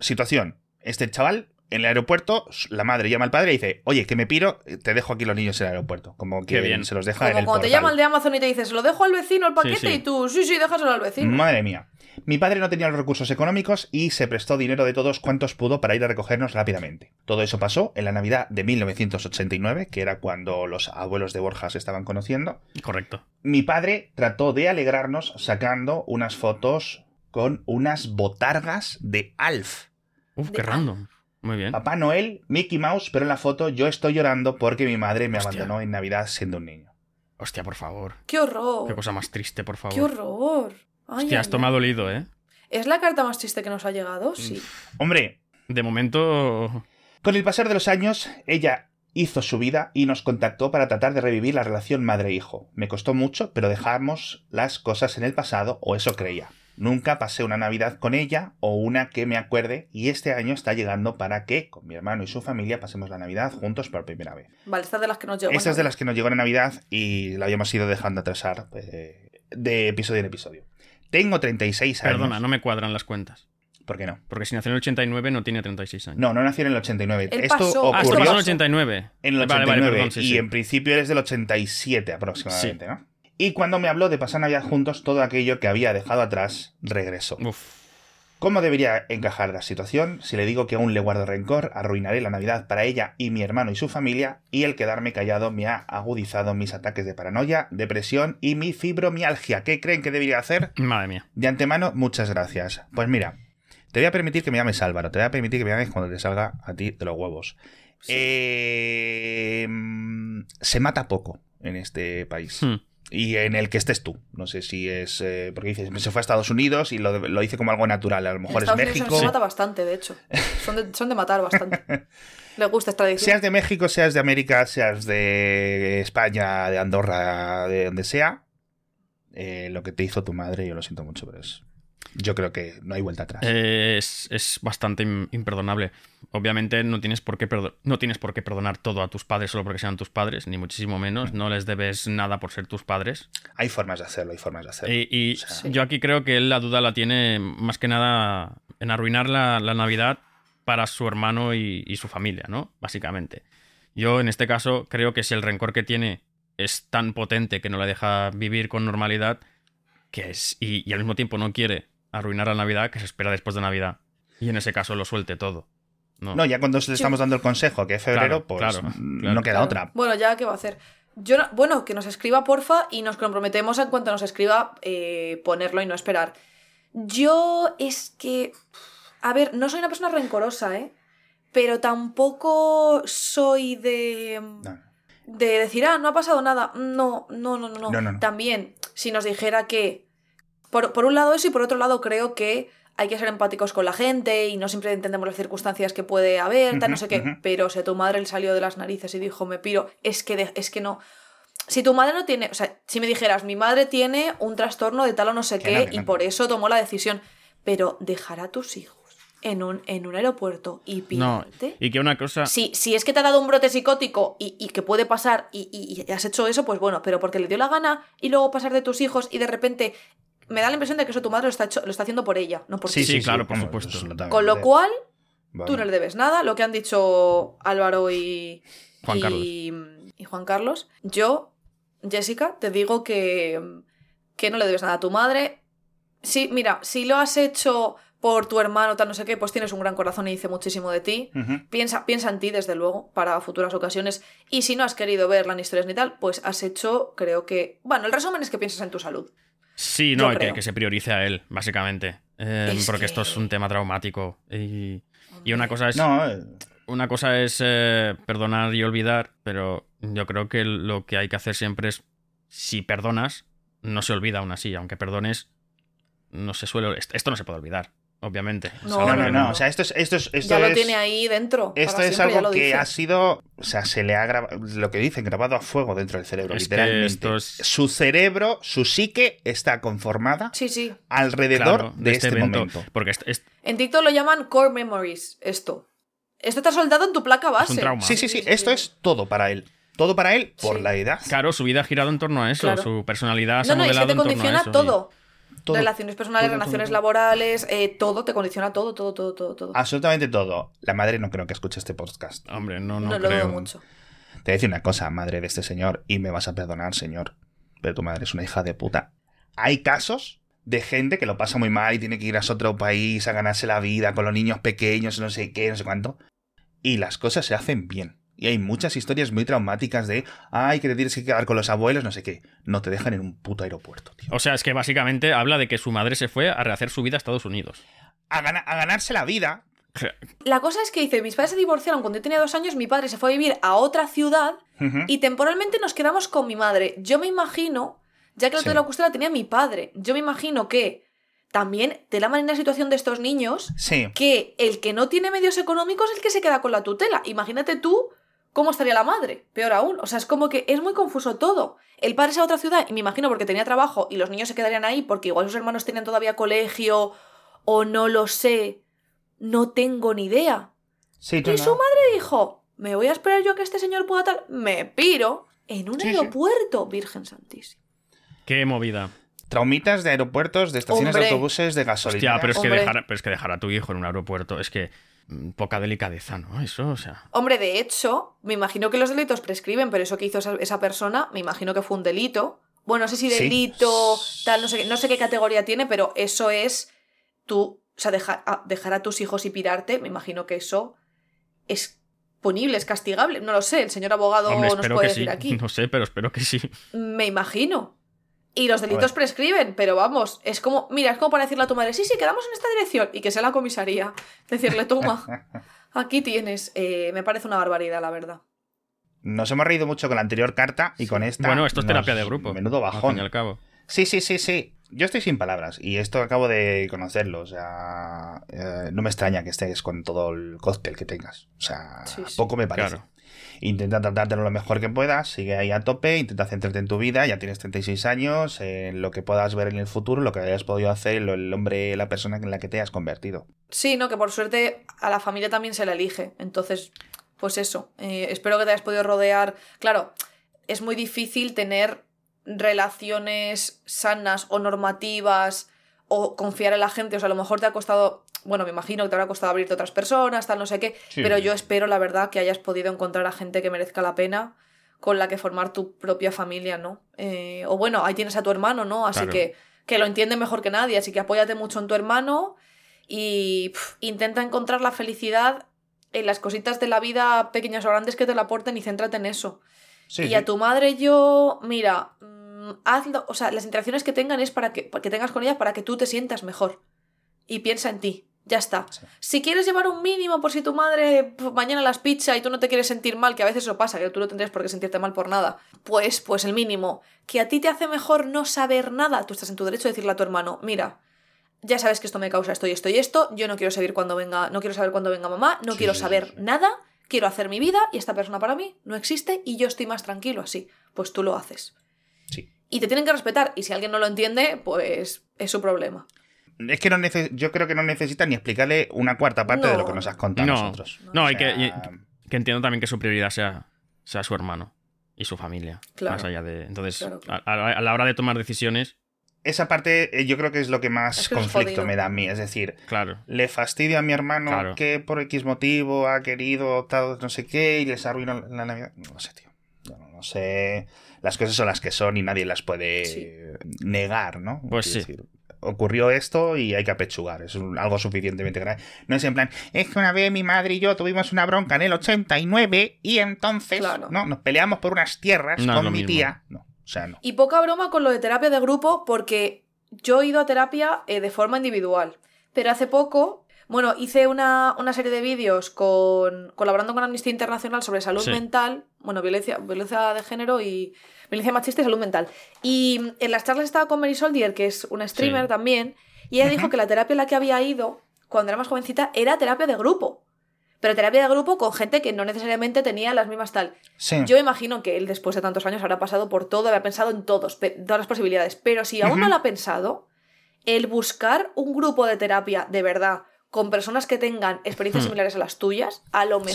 Situación. Este chaval En el aeropuerto, la madre llama al padre y dice, oye, que me piro, te dejo aquí los niños en el aeropuerto. Como que bien. se los deja en Como el cuando te portal. llama el de Amazon y te dices, lo dejo al vecino el paquete sí. y tú, sí, sí, déjaselo al vecino. Madre mía. Mi padre no tenía los recursos económicos y se prestó dinero de todos cuantos pudo para ir a recogernos rápidamente. Todo eso pasó en la Navidad de 1989, que era cuando los abuelos de Borja se estaban conociendo. Correcto. Mi padre trató de alegrarnos sacando unas fotos con unas botargas de Alf. Uf, qué random. Muy bien. Papá Noel, Mickey Mouse, pero en la foto yo estoy llorando porque mi madre me Hostia. abandonó en Navidad siendo un niño. Hostia, por favor. ¡Qué horror! Qué cosa más triste, por favor. ¡Qué horror! Ay, Hostia, ay, esto ay. me ha dolido, ¿eh? ¿Es la carta más triste que nos ha llegado? Sí. Hombre, De momento. Con el pasar de los años, ella hizo su vida y nos contactó para tratar de revivir la relación madre-hijo. Me costó mucho, pero dejamos las cosas en el pasado, o eso creía. Nunca pasé una Navidad con ella o una que me acuerde y este año está llegando para que, con mi hermano y su familia, pasemos la Navidad juntos por primera vez. Vale, esta es de las que nos llegó. Esta es de las que nos llegó la Navidad y la habíamos ido dejando atrasar eh, de episodio en episodio. Tengo 36 años. Perdona, no me cuadran las cuentas. ¿Por qué no? Porque si nació en el 89 no tiene 36 años. No, no nació en el 89. Él esto pasó- Ah, esto ocurrió pasó en el 89. en el Vale, 89 vale, perdón, sí, y sí. en principio eres del 87 aproximadamente, ¿no? Y cuando me habló de pasar Navidad juntos, todo aquello que había dejado atrás regresó. Uf. ¿Cómo debería encajar la situación? Si le digo que aún le guardo rencor, arruinaré la Navidad para ella y mi hermano y su familia, y el quedarme callado me ha agudizado mis ataques de paranoia, depresión y mi fibromialgia. ¿Qué creen que debería hacer? Madre mía. De antemano, muchas gracias. Pues mira, te voy a permitir que me llames Álvaro, te voy a permitir que me llames cuando te salga a ti de los huevos. Sí. Eh, mm, se mata poco en este país. Hmm. Y en el que estés tú. No sé si es. eh, porque dices, se fue a Estados Unidos y lo, lo hice como algo natural. A lo mejor es Estados Unidos México. Se mata bastante, de hecho. Son de, son de matar bastante. Le gusta esta tradición. Seas de México, seas de América, seas de España, de Andorra, de donde sea. eh, lo que te hizo tu madre, yo lo siento mucho, pero es. Yo creo que no hay vuelta atrás. Eh, es, es bastante im- imperdonable. Obviamente no tienes, por qué no tienes por qué perdonar todo a tus padres solo porque sean tus padres, ni muchísimo menos. No les debes nada por ser tus padres. Hay formas de hacerlo, hay formas de hacerlo. Y, y O sea, Sí. yo aquí creo que él la duda la tiene más que nada en arruinar la, la Navidad para su hermano y, y su familia, ¿no? Básicamente. Yo en este caso creo que si el rencor que tiene es tan potente que no le deja vivir con normalidad, que es, y, y al mismo tiempo no quiere arruinar la Navidad, que se espera después de Navidad. Y en ese caso lo suelte todo. No. No, ya cuando le estamos dando el consejo, que es febrero, Claro, pues claro, claro. no queda Claro. otra. Bueno, ya, ¿qué va a hacer? Yo no- bueno, que nos escriba, porfa, y nos comprometemos en cuanto nos escriba eh, ponerlo y no esperar. Yo es que. A ver, no soy una persona rencorosa, ¿eh? Pero tampoco soy de. No. De decir, ah, no ha pasado nada. No, no, no, no. no. No, no, no. También, si nos dijera que. Por, por un lado eso y por otro lado creo que hay que ser empáticos con la gente y no siempre entendemos las circunstancias que puede haber, tal, no sé qué. Pero si a tu madre le salió de las narices y dijo, me piro, es que, de- es que no. Si tu madre no tiene, o sea, si me dijeras, mi madre tiene un trastorno de tal o no sé qué no, y no. por eso tomó la decisión, pero dejar a tus hijos en un, en un aeropuerto y No, pirarte. y que una cosa... Si, si es que te ha dado un brote psicótico y, y que puede pasar y, y- y has hecho eso, pues bueno, pero porque le dio la gana y luego pasar de tus hijos y de repente me da la impresión de que eso tu madre lo está, hecho- lo está haciendo por ella, no por Sí, ti. sí, claro, por supuesto. Con lo cual, tú no le debes nada. Lo que han dicho Álvaro y Juan y, y Juan Carlos. Yo, Jessica, te digo que, que no le debes nada a tu madre. Sí, mira, si lo has hecho por tu hermano, tal no sé qué, pues tienes un gran corazón y dice muchísimo de ti. Piensa, piensa en ti, desde luego, para futuras ocasiones. Y si no has querido verla ni historias ni tal, pues has hecho, creo que. Bueno, el resumen es que piensas en tu salud. Sí, no, que, que se priorice a él, básicamente. Eh, Es porque esto es un tema traumático. Y, y una cosa es... No, eh, Una cosa es eh, perdonar y olvidar, pero yo creo que lo que hay que hacer siempre es, si perdonas, no se olvida aún así, aunque perdones, no se suele... est- Esto no se puede olvidar, obviamente. No, Es no, no, no, que no. O sea, esto es. Esto es, esto ya lo es- tiene ahí dentro. Esto es siempre, algo que dice. ha sido, o sea, se le ha grabado, lo que dicen, grabado a fuego dentro del cerebro, Es literalmente. esto es- Su cerebro, su psique está conformada Sí, sí. alrededor Claro, de, este, evento. momento. Porque es, es- En TikTok lo llaman core memories, esto. Esto está soldado en tu placa base. un trauma. Sí, sí, sí, esto es todo para él. Todo para él por Sí. la edad. claro, su vida ha girado en torno a eso, Claro. su personalidad se No, ha no, y es que modelado te en torno a condiciona eso, y- todo. Relaciones personales, Todo, relaciones todo. laborales, eh, todo, te condiciona todo, todo, todo, todo, todo. Absolutamente todo. La madre no creo que escuche este podcast. Hombre, no, no, no lo creo. veo mucho. Te voy a decir una cosa, madre de este señor, y me vas a perdonar, señor, pero tu madre es una hija de puta. Hay casos de gente que lo pasa muy mal y tiene que ir a otro país a ganarse la vida con los niños pequeños, no sé qué, no sé cuánto. Y las cosas se hacen bien. Y hay muchas historias muy traumáticas de, ay, que te tienes que quedar con los abuelos, no sé qué. No te dejan en un puto aeropuerto, tío. O sea, es que básicamente habla de que su madre se fue a rehacer su vida a Estados Unidos. A, gana- a ganarse la vida. La cosa es que dice, mis padres se divorciaron cuando yo tenía dos años, mi padre se fue a vivir a otra ciudad y temporalmente nos quedamos con mi madre. Yo me imagino, ya que la Sí. de la custodia la tenía mi padre, yo me imagino que también de la manera situación de estos niños, Sí. que el que no tiene medios económicos es el que se queda con la tutela. Imagínate tú cómo estaría la madre, peor aún. O sea, es como que es muy confuso todo. El padre es a otra ciudad y me imagino porque tenía trabajo y los niños se quedarían ahí porque igual sus hermanos tenían todavía colegio o no lo sé. No tengo ni idea. Sí, Y no. su madre dijo, me voy a esperar yo a que este señor pueda tal. Me piro en un Sí, sí. aeropuerto, Virgen Santísima. Qué movida. Traumitas de aeropuertos, de estaciones Hombre. de autobuses, de gasolina. Hostia, pero es, que dejar, pero es que dejar a tu hijo en un aeropuerto es que poca delicadeza, ¿no? Eso, o sea. Hombre, de hecho, me imagino que los delitos prescriben, pero eso que hizo esa, esa persona, me imagino que fue un delito. Bueno, no sé si Sí. delito, tal, no sé, qué- no sé qué categoría tiene, pero eso es tú, o sea, dejar a, dejar a tus hijos y pirarte, me imagino que eso es punible, es castigable. No lo sé, el señor abogado Hombre, nos puede sí. decir aquí. No sé, pero espero que sí. Me imagino. Y los delitos prescriben, pero vamos, es como, mira, es como para decirle a tu madre, sí, sí, quedamos en esta dirección y que sea la comisaría. Decirle, toma, aquí tienes. Eh, me parece una barbaridad, la verdad. Nos hemos reído mucho con la anterior carta y con esta. Bueno, esto es nos- terapia de grupo. Menudo Al fin bajón. y al cabo. Sí, sí, sí, sí. Yo estoy sin palabras y esto acabo de conocerlo. O sea, eh, no me extraña que estés con todo el cóctel que tengas. O sea, Sí, sí. poco me parece. Claro. Intenta tratártelo lo mejor que puedas, sigue ahí a tope, intenta centrarte en tu vida, ya tienes 36 años, en lo que puedas ver en el futuro, lo que hayas podido hacer, el hombre, la persona en la que te has convertido. Sí, no, que por suerte a la familia también se la elige. Entonces, pues eso. eh, espero que te hayas podido rodear. Claro, es muy difícil tener relaciones sanas o normativas o confiar en la gente. O sea, a lo mejor te ha costado. Bueno, me imagino que te habrá costado abrirte otras personas, tal, no sé qué. Sí. Pero yo espero, la verdad, que hayas podido encontrar a gente que merezca la pena con la que formar tu propia familia, ¿no? Eh, o bueno, ahí tienes a tu hermano, ¿no? Así Claro. que, que lo entiende mejor que nadie. Así que apóyate mucho en tu hermano y intenta encontrar la felicidad en las cositas de la vida, pequeñas o grandes, que te la aporten y céntrate en eso. Sí, y sí. a tu madre yo, mira, mm, hazlo, o sea, las interacciones que tengan es para que, que tengas con ella para que tú te sientas mejor. Y piensa en ti. Ya está. Sí. Si quieres llevar un mínimo por si tu madre pf, mañana las pizza y tú no te quieres sentir mal, que a veces eso pasa, que tú no tendrías por qué sentirte mal por nada, pues, pues el mínimo. Que a ti te hace mejor no saber nada, tú estás en tu derecho de decirle a tu hermano, mira, ya sabes que esto me causa esto y esto y esto, yo no quiero saber cuándo venga, no quiero saber cuándo venga mamá, no Sí, quiero saber sí. nada, quiero hacer mi vida y esta persona para mí no existe y yo estoy más tranquilo así. Pues tú lo haces. Sí. Y te tienen que respetar y si alguien no lo entiende, pues es su problema. Es que no nece- yo creo que no necesita ni explicarle una cuarta parte de lo No. que nos has contado a No, nosotros. no, O hay que, sea, y- que entiendo también que su prioridad sea, sea su hermano y su familia. Claro. Más allá de. Entonces, Claro, claro. A, la hora de tomar decisiones, Esa parte eh, yo creo que es lo que más Es que conflicto me da a mí. Es decir, claro. le fastidia a mi hermano Claro. que por X motivo ha querido tal, no sé qué y les arruina la Navidad. No lo sé, tío. Yo no, lo sé. Las cosas son las que son y nadie las puede Sí. negar, ¿no? Pues sí. decir, ocurrió esto y hay que apechugar. Es un- algo suficientemente grave. No es en plan, es que una vez mi madre y yo tuvimos una bronca en el 89 y entonces Claro. no nos peleamos por unas tierras No con mi mismo. tía. No, o sea, no. Y poca broma con lo de terapia de grupo, porque yo he ido a terapia eh, de forma individual. Pero hace poco, bueno, hice una, una serie de vídeos con, colaborando con Amnistía Internacional sobre salud Sí. mental, bueno, violencia, violencia de género y violencia machista y salud mental. Y en las charlas estaba con Mary Soldier, que es una streamer Sí. también, y ella dijo que la terapia a la que había ido cuando era más jovencita era terapia de grupo. Pero terapia de grupo con gente que no necesariamente tenía las mismas tal. Sí. Yo imagino que él después de tantos años habrá pasado por todo, habrá pensado en todos, todas las posibilidades. Pero si aún no lo ha pensado, el buscar un grupo de terapia de verdad con personas que tengan experiencias Hmm. similares a las tuyas, a lo Sí.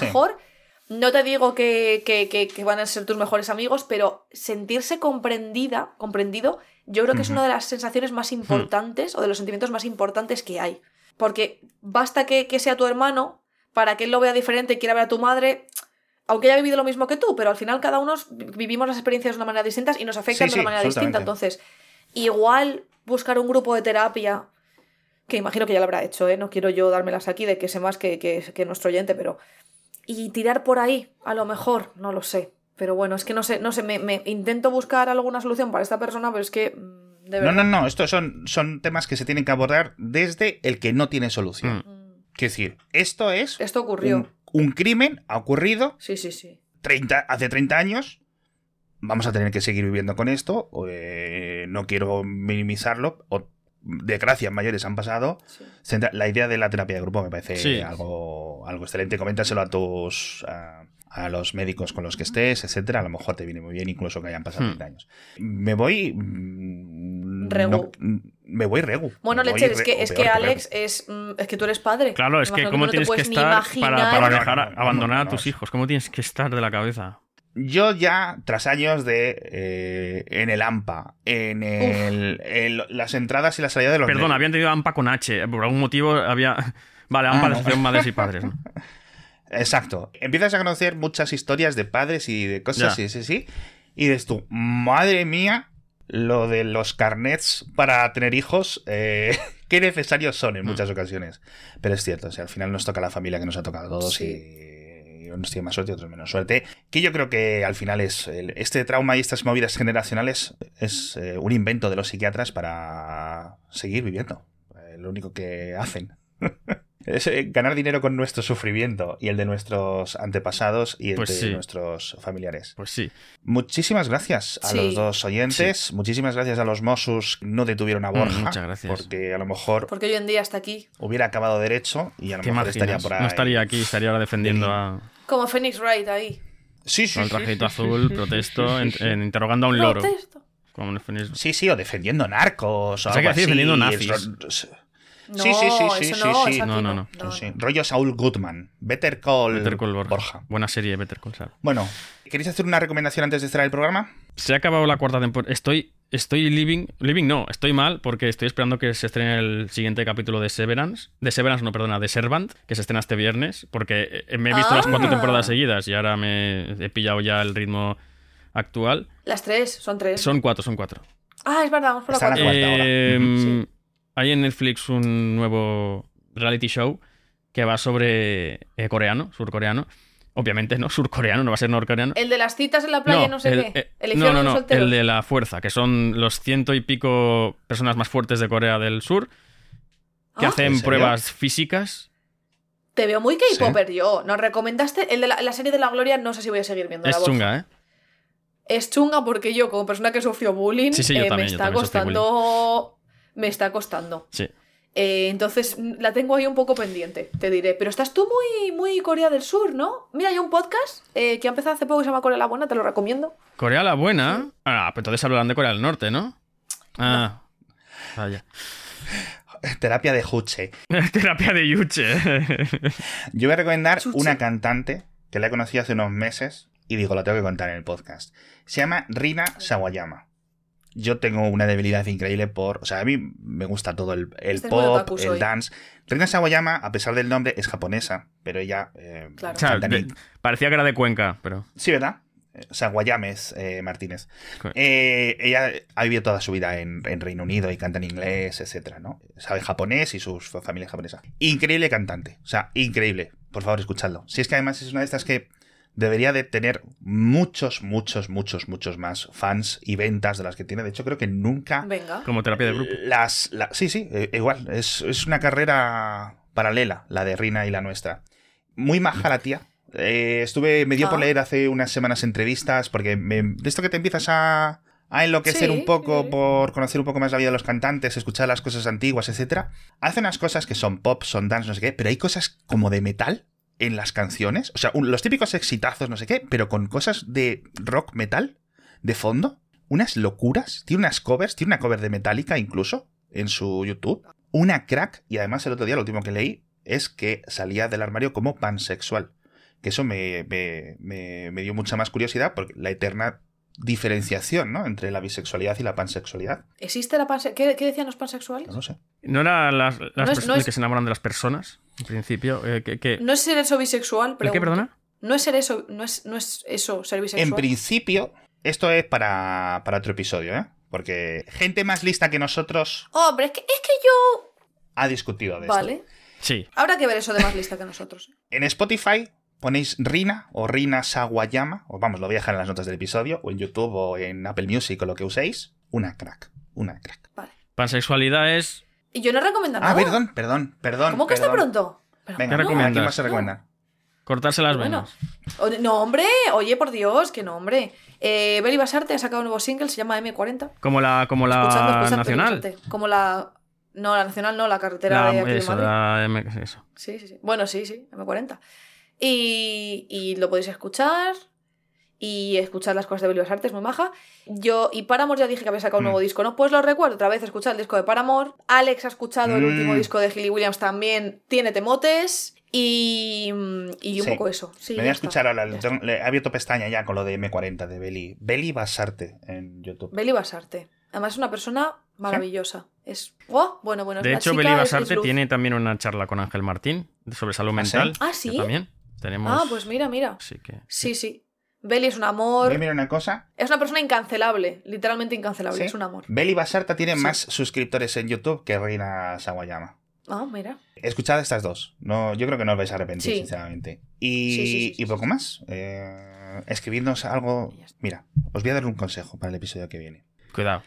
No te digo que, que- que- que van a ser tus mejores amigos, pero sentirse comprendida, comprendido, yo creo que es una de las sensaciones más importantes o de los sentimientos más importantes que hay. Porque basta que, que sea tu hermano para que él lo vea diferente y quiera ver a tu madre, aunque haya vivido lo mismo que tú, pero al final cada uno vivimos las experiencias de una manera distinta y nos afectan Sí, de una sí, manera distinta. Entonces, igual buscar un grupo de terapia, que imagino que ya lo habrá hecho, ¿eh? no quiero yo dármelas aquí de que sé más que, que, que nuestro oyente, pero... Y tirar por ahí, a lo mejor, no lo sé. Pero bueno, es que no sé, no sé, me, me intento buscar alguna solución para esta persona, pero es que... mm, De No, verdad. no, no, estos son, son temas que se tienen que abordar desde el que no tiene solución. Mm. Mm. Quiero decir, esto es Esto ocurrió. un, un crimen, ha ocurrido Sí, sí, sí. 30, hace 30 años. Vamos a tener que seguir viviendo con esto. eh, no quiero minimizarlo. O, desgracias mayores han pasado. sí. La idea de la terapia de grupo me parece Sí. algo, algo excelente. Coméntaselo a tus. A, a los médicos con los que estés, etcétera. A lo mejor te viene muy bien, incluso que hayan pasado Hmm. 30 años. Me voy. mm, Regu. no- me voy regu. Bueno, voy Lecher, es que, es que. Alex es, mm, es que tú eres padre. Claro, es que cómo no te tienes que estar para, para dejar abandonar a tus hijos. ¿Cómo tienes que estar de la cabeza? Yo ya, tras años de eh, en el AMPA, en el, el- las entradas y la salida de los Perdón, habían tenido AMPA con H. Por algún motivo había. Vale, AMPA Ah, no. Madres y Padres. ¿no? Exacto. Empiezas a conocer muchas historias de padres y de cosas así, sí, sí. Y dices tú, madre mía, lo de los carnets para tener hijos, eh, qué necesarios son Mm. en muchas ocasiones. Pero es cierto, o sea, al final nos toca la familia que nos ha tocado a todos Sí. y unos tienen más suerte y otros menos suerte. Que yo creo que al final es el- este trauma y estas movidas generacionales es eh, un invento de los psiquiatras para seguir viviendo. Eh, lo único que hacen. Es eh, ganar dinero con nuestro sufrimiento y el de nuestros antepasados y el Pues de sí. nuestros familiares. Pues sí. Muchísimas gracias a Sí. los dos oyentes. Muchísimas gracias a los que no detuvieron a Mm, Borja. muchas gracias. Porque a lo mejor Porque hoy en día está aquí. hubiera acabado derecho y a lo ¿Qué mejor estaría por ahí. No estaría aquí, estaría ahora defendiendo a, Como Phoenix Wright ahí. Sí, sí, con el sí, trajito sí, azul, sí, protesto, sí, sí, en- sí. en- interrogando a un loro. Protesto. Como en Phoenix- Sí, sí, o defendiendo narcos o O sea, que algo así. defendiendo nazis. No, Sí, sí, sí, sí, sí, no, sí. aquí No, no, no. no. Sí, rollo Saul Goodman. Better Call, Better Call Borja. Buena serie, Better Call Saul. Bueno, ¿queréis hacer una recomendación antes de cerrar el programa? Se ha acabado la cuarta temporada. Estoy, estoy living, living no, estoy mal porque estoy esperando que se estrene el siguiente capítulo de Severance, de Severance no, perdona, de Servant, que se estrena este viernes, porque eh, me he visto las cuatro Ah. temporadas seguidas y ahora me he pillado ya el ritmo actual. Las tres, son tres. Son cuatro, son cuatro. Ah, es verdad, vamos por la cuarta. Eh, Ujú, Hay en Netflix un nuevo reality show que va sobre eh, coreano, surcoreano. Obviamente no, surcoreano, no va a ser norcoreano. El de las citas en la playa, no, sé el, qué. eh, El no, no, de no, el la fuerza, que son los ciento y pico personas más fuertes de Corea del Sur que Ah, ¿En hacen pruebas físicas. Te veo muy K-Popper yo. Nos recomendaste el de la, la serie de la Gloria, no sé si voy a seguir viendo. Es chunga, ¿eh? Es chunga porque yo, como persona que sufrió bullying, Sí, sí, yo eh, también, me yo está costando. Me está costando. Sí. Eh, entonces la tengo ahí un poco pendiente, te diré. Pero estás tú muy, muy Corea del Sur, ¿no? Mira, hay un podcast eh, que ha empezado hace poco que se llama Corea la Buena, te lo recomiendo. Corea la buena. Ah, pues entonces hablarán de Corea del Norte, ¿no? Ah. Vaya. Terapia de Juche. Terapia de Yuche. Yo voy a recomendar Chuche. una cantante que la he conocido hace unos meses y digo, lo tengo que contar en el podcast. Se llama Rina Sawayama. Yo tengo una debilidad increíble por. O sea, a mí me gusta todo el, el Este pop, el dance. Rina Sawayama, a pesar del nombre, es japonesa, pero ella. eh, Claro. O sea, de- parecía que era de Cuenca, pero. Sí, ¿verdad? Eh, O sea, Guayames eh, Martínez. Eh, ella ha vivido toda su vida en, en Reino Unido y canta en inglés, etcétera, ¿no? Sabe japonés y su familia es japonesa. Increíble cantante. O sea, increíble. Por favor, escuchadlo. Si es que además es una de estas que debería de tener muchos, muchos, muchos, muchos más fans y ventas de las que tiene. De hecho, creo que nunca Venga. Como terapia de grupo. las, la- sí, sí, eh, igual. Es, es una carrera paralela, la de Rina y la nuestra. Muy maja la tía. Eh, estuve, me dio por Ah. leer hace unas semanas entrevistas, porque me- de esto que te empiezas a, a enloquecer Sí, un poco sí. por conocer un poco más la vida de los cantantes, escuchar las cosas antiguas, etcétera. Hace unas cosas que son pop, son dance, no sé qué, pero hay cosas como de metal en las canciones. O sea, un- los típicos exitazos, no sé qué, pero con cosas de rock metal de fondo. Unas locuras. Tiene unas covers, tiene una cover de Metallica incluso en su YouTube. Una crack, y además el otro día lo último que leí es que salía del armario como pansexual. Que eso me, me, me- me dio mucha más curiosidad porque la eterna diferenciación, ¿no? Entre la bisexualidad y la pansexualidad. ¿Existe la pansexualidad? ¿Qué, ¿Qué, decían los pansexuales? No lo sé. ¿No era las, las No es- personas no es- que se enamoran de las personas, en principio? Eh, que, que- No es ser eso bisexual, ¿El pero. qué, perdona? No es ser eso, no es, no es eso, ser bisexual. En principio, esto es para, para otro episodio, ¿eh? Porque gente más lista que nosotros Hombre, es que, es que yo. ha discutido de esto. Vale. Sí. Habrá que ver eso de más lista que nosotros. En Spotify ponéis Rina o Rina Sawayama, o vamos, lo voy a dejar en las notas del episodio, o en YouTube o en Apple Music o lo que uséis. Una crack, una crack. Vale. Pansexualidad es. Y yo no recomiendo nada. Ah, perdón, perdón, perdón. ¿Cómo que está pronto? Pero Venga, ¿Qué más se recomienda? Cortarse las Bueno. venas. No, hombre, oye, por Dios, que no, hombre. Eh, Beli Basarte ha sacado un nuevo single, se llama M40. Como la, como la nacional. Como la. No, la nacional no, la carretera La- de aquí de eso, Madrid. la M- eso. Sí, sí, sí. Bueno, sí, sí, M40. Y, y lo podéis escuchar. Y escuchar las cosas de Beli Basarte, es muy maja. Yo, y Paramore ya dije que había sacado un Mm. nuevo disco, ¿no? Pues lo recuerdo otra vez, escuchar el disco de Paramore. Alex ha escuchado el Mm. último disco de Hilly Williams también, tiene temotes. Y, y un Sí. poco eso. Sí, Me voy a escuchar ahora, he abierto pestaña ya con lo de M40 de Beli. Beli Basarte en YouTube. Beli Basarte. Además es una persona maravillosa. Es. ¡Oh! Bueno, bueno. De hecho, chica Beli Basarte tiene también una charla con Ángel Martín sobre salud ¿Ah, sí? mental. Ah, ¿sí? También tenemos. Ah, pues mira, mira. Así que. Sí, sí. Beli es un Voy amor. a mirar una cosa. Es una persona incancelable. Literalmente incancelable. ¿Sí? Es un amor. Beli Basarta tiene Sí. más suscriptores en YouTube que Rina Sawayama. Ah, mira. Escuchad estas dos. No, yo creo que no os vais a arrepentir, Sí. sinceramente. Y, Sí, sí, sí, sí, y poco más. Eh, escribidnos algo. Mira, os voy a dar un consejo para el episodio que viene. Cuidado.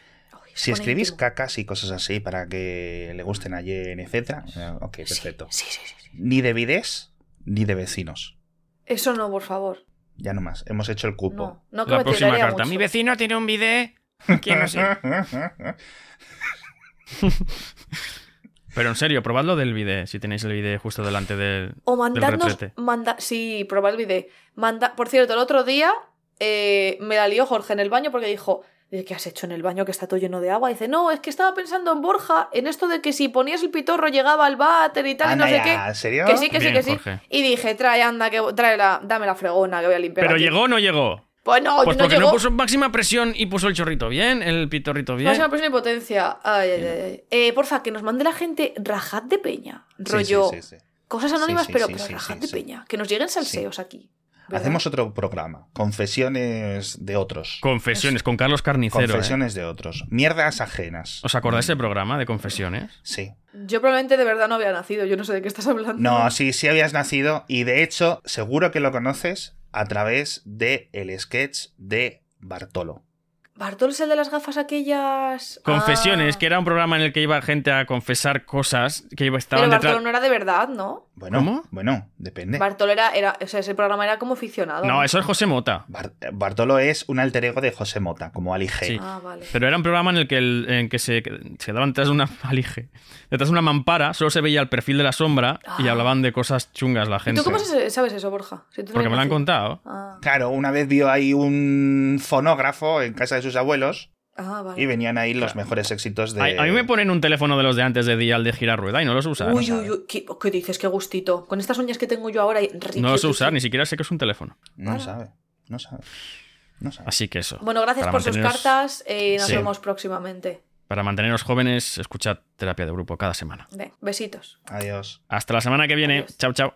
Si escribís cacas y cosas así para que le gusten a Jen, etcétera, eh, ok, perfecto. Sí, sí, sí, sí. Ni de vides ni de vecinos. Eso no, por favor. Ya no más. Hemos hecho el cupo. No, no que La me próxima carta. mucho. Mi vecino tiene un bidet. ¿Quién no sé? Pero en serio, probadlo del bidet, si tenéis el bidet justo delante del, O del retrete. Manda, sí, probar el vídeo. Manda, por cierto, el otro día eh, me la lió Jorge en el baño porque dijo. ¿Qué has hecho en el baño que está todo lleno de agua? Dice, no, es que estaba pensando en Borja, en esto de que si ponías el pitorro llegaba al váter y tal, y Anda no sé qué. ¿En serio? Que sí, que sí, que sí. Y dije, trae, anda, que trae la, dame la fregona que voy a limpiar. Pero aquí". llegó o no llegó. Pues no, Pues no porque llegó. no puso máxima presión y puso el chorrito bien, el pitorrito bien. Máxima presión y potencia. Ay, ay, ay, ay. Eh, porfa, que nos mande la gente rajad de peña. Rollo. sí, sí, sí. Cosas anónimas, Sí, sí, pero, sí, pero sí, rajad sí, de sí. peña. Que nos lleguen salseos aquí. ¿Verdad? Hacemos otro programa. Confesiones de otros. Confesiones con Carlos Carnicero. ¿eh? Confesiones de otros. Mierdas ajenas. ¿Os acordáis ese programa de confesiones? Sí. Yo probablemente de verdad no había nacido. Yo no sé de qué estás hablando. No, sí, sí habías nacido y de hecho seguro que lo conoces a través de el sketch de Bartolo. Bartol es el de las gafas aquellas. Confesiones, Ah. que era un programa en el que iba gente a confesar cosas que iba- Pero estaban Bartolo detrás. no era de verdad, ¿no? Bueno, ¿Cómo? bueno, depende. Bartolo era, era. O sea, ese programa era como ficcionado. No, eso es José Mota. Bar- Bartolo es un alter ego de José Mota, como Ali G. Sí. Ah, vale. Pero era un programa en el que, el- en que se, se daban detrás de una alige, detrás de una mampara, solo se veía el perfil de la sombra y Ah. hablaban de cosas chungas la ¿Y gente. tú cómo sabes eso, Borja? Si tú no Porque me lo han contado. Ah, Claro, una vez vio ahí un fonógrafo en casa de sus abuelos ah, vale. y venían ahí los mejores éxitos de... A, a mí me ponen un teléfono de los de antes de Dial de girar rueda y no lo sé usar. Uy, no uy, uy, ¿qué, qué dices? Qué gustito. Con estas uñas que tengo yo ahora. no lo sé usar, ni siquiera sé que es un teléfono. No sabe, no sabe. No sabe. Así que eso. Bueno, gracias Para por sus cartas. eh, nos Sí. vemos próximamente. Para manteneros jóvenes, escuchad terapia de grupo cada semana. Besitos. Adiós. Hasta la semana que viene. Adiós. Chao, chao.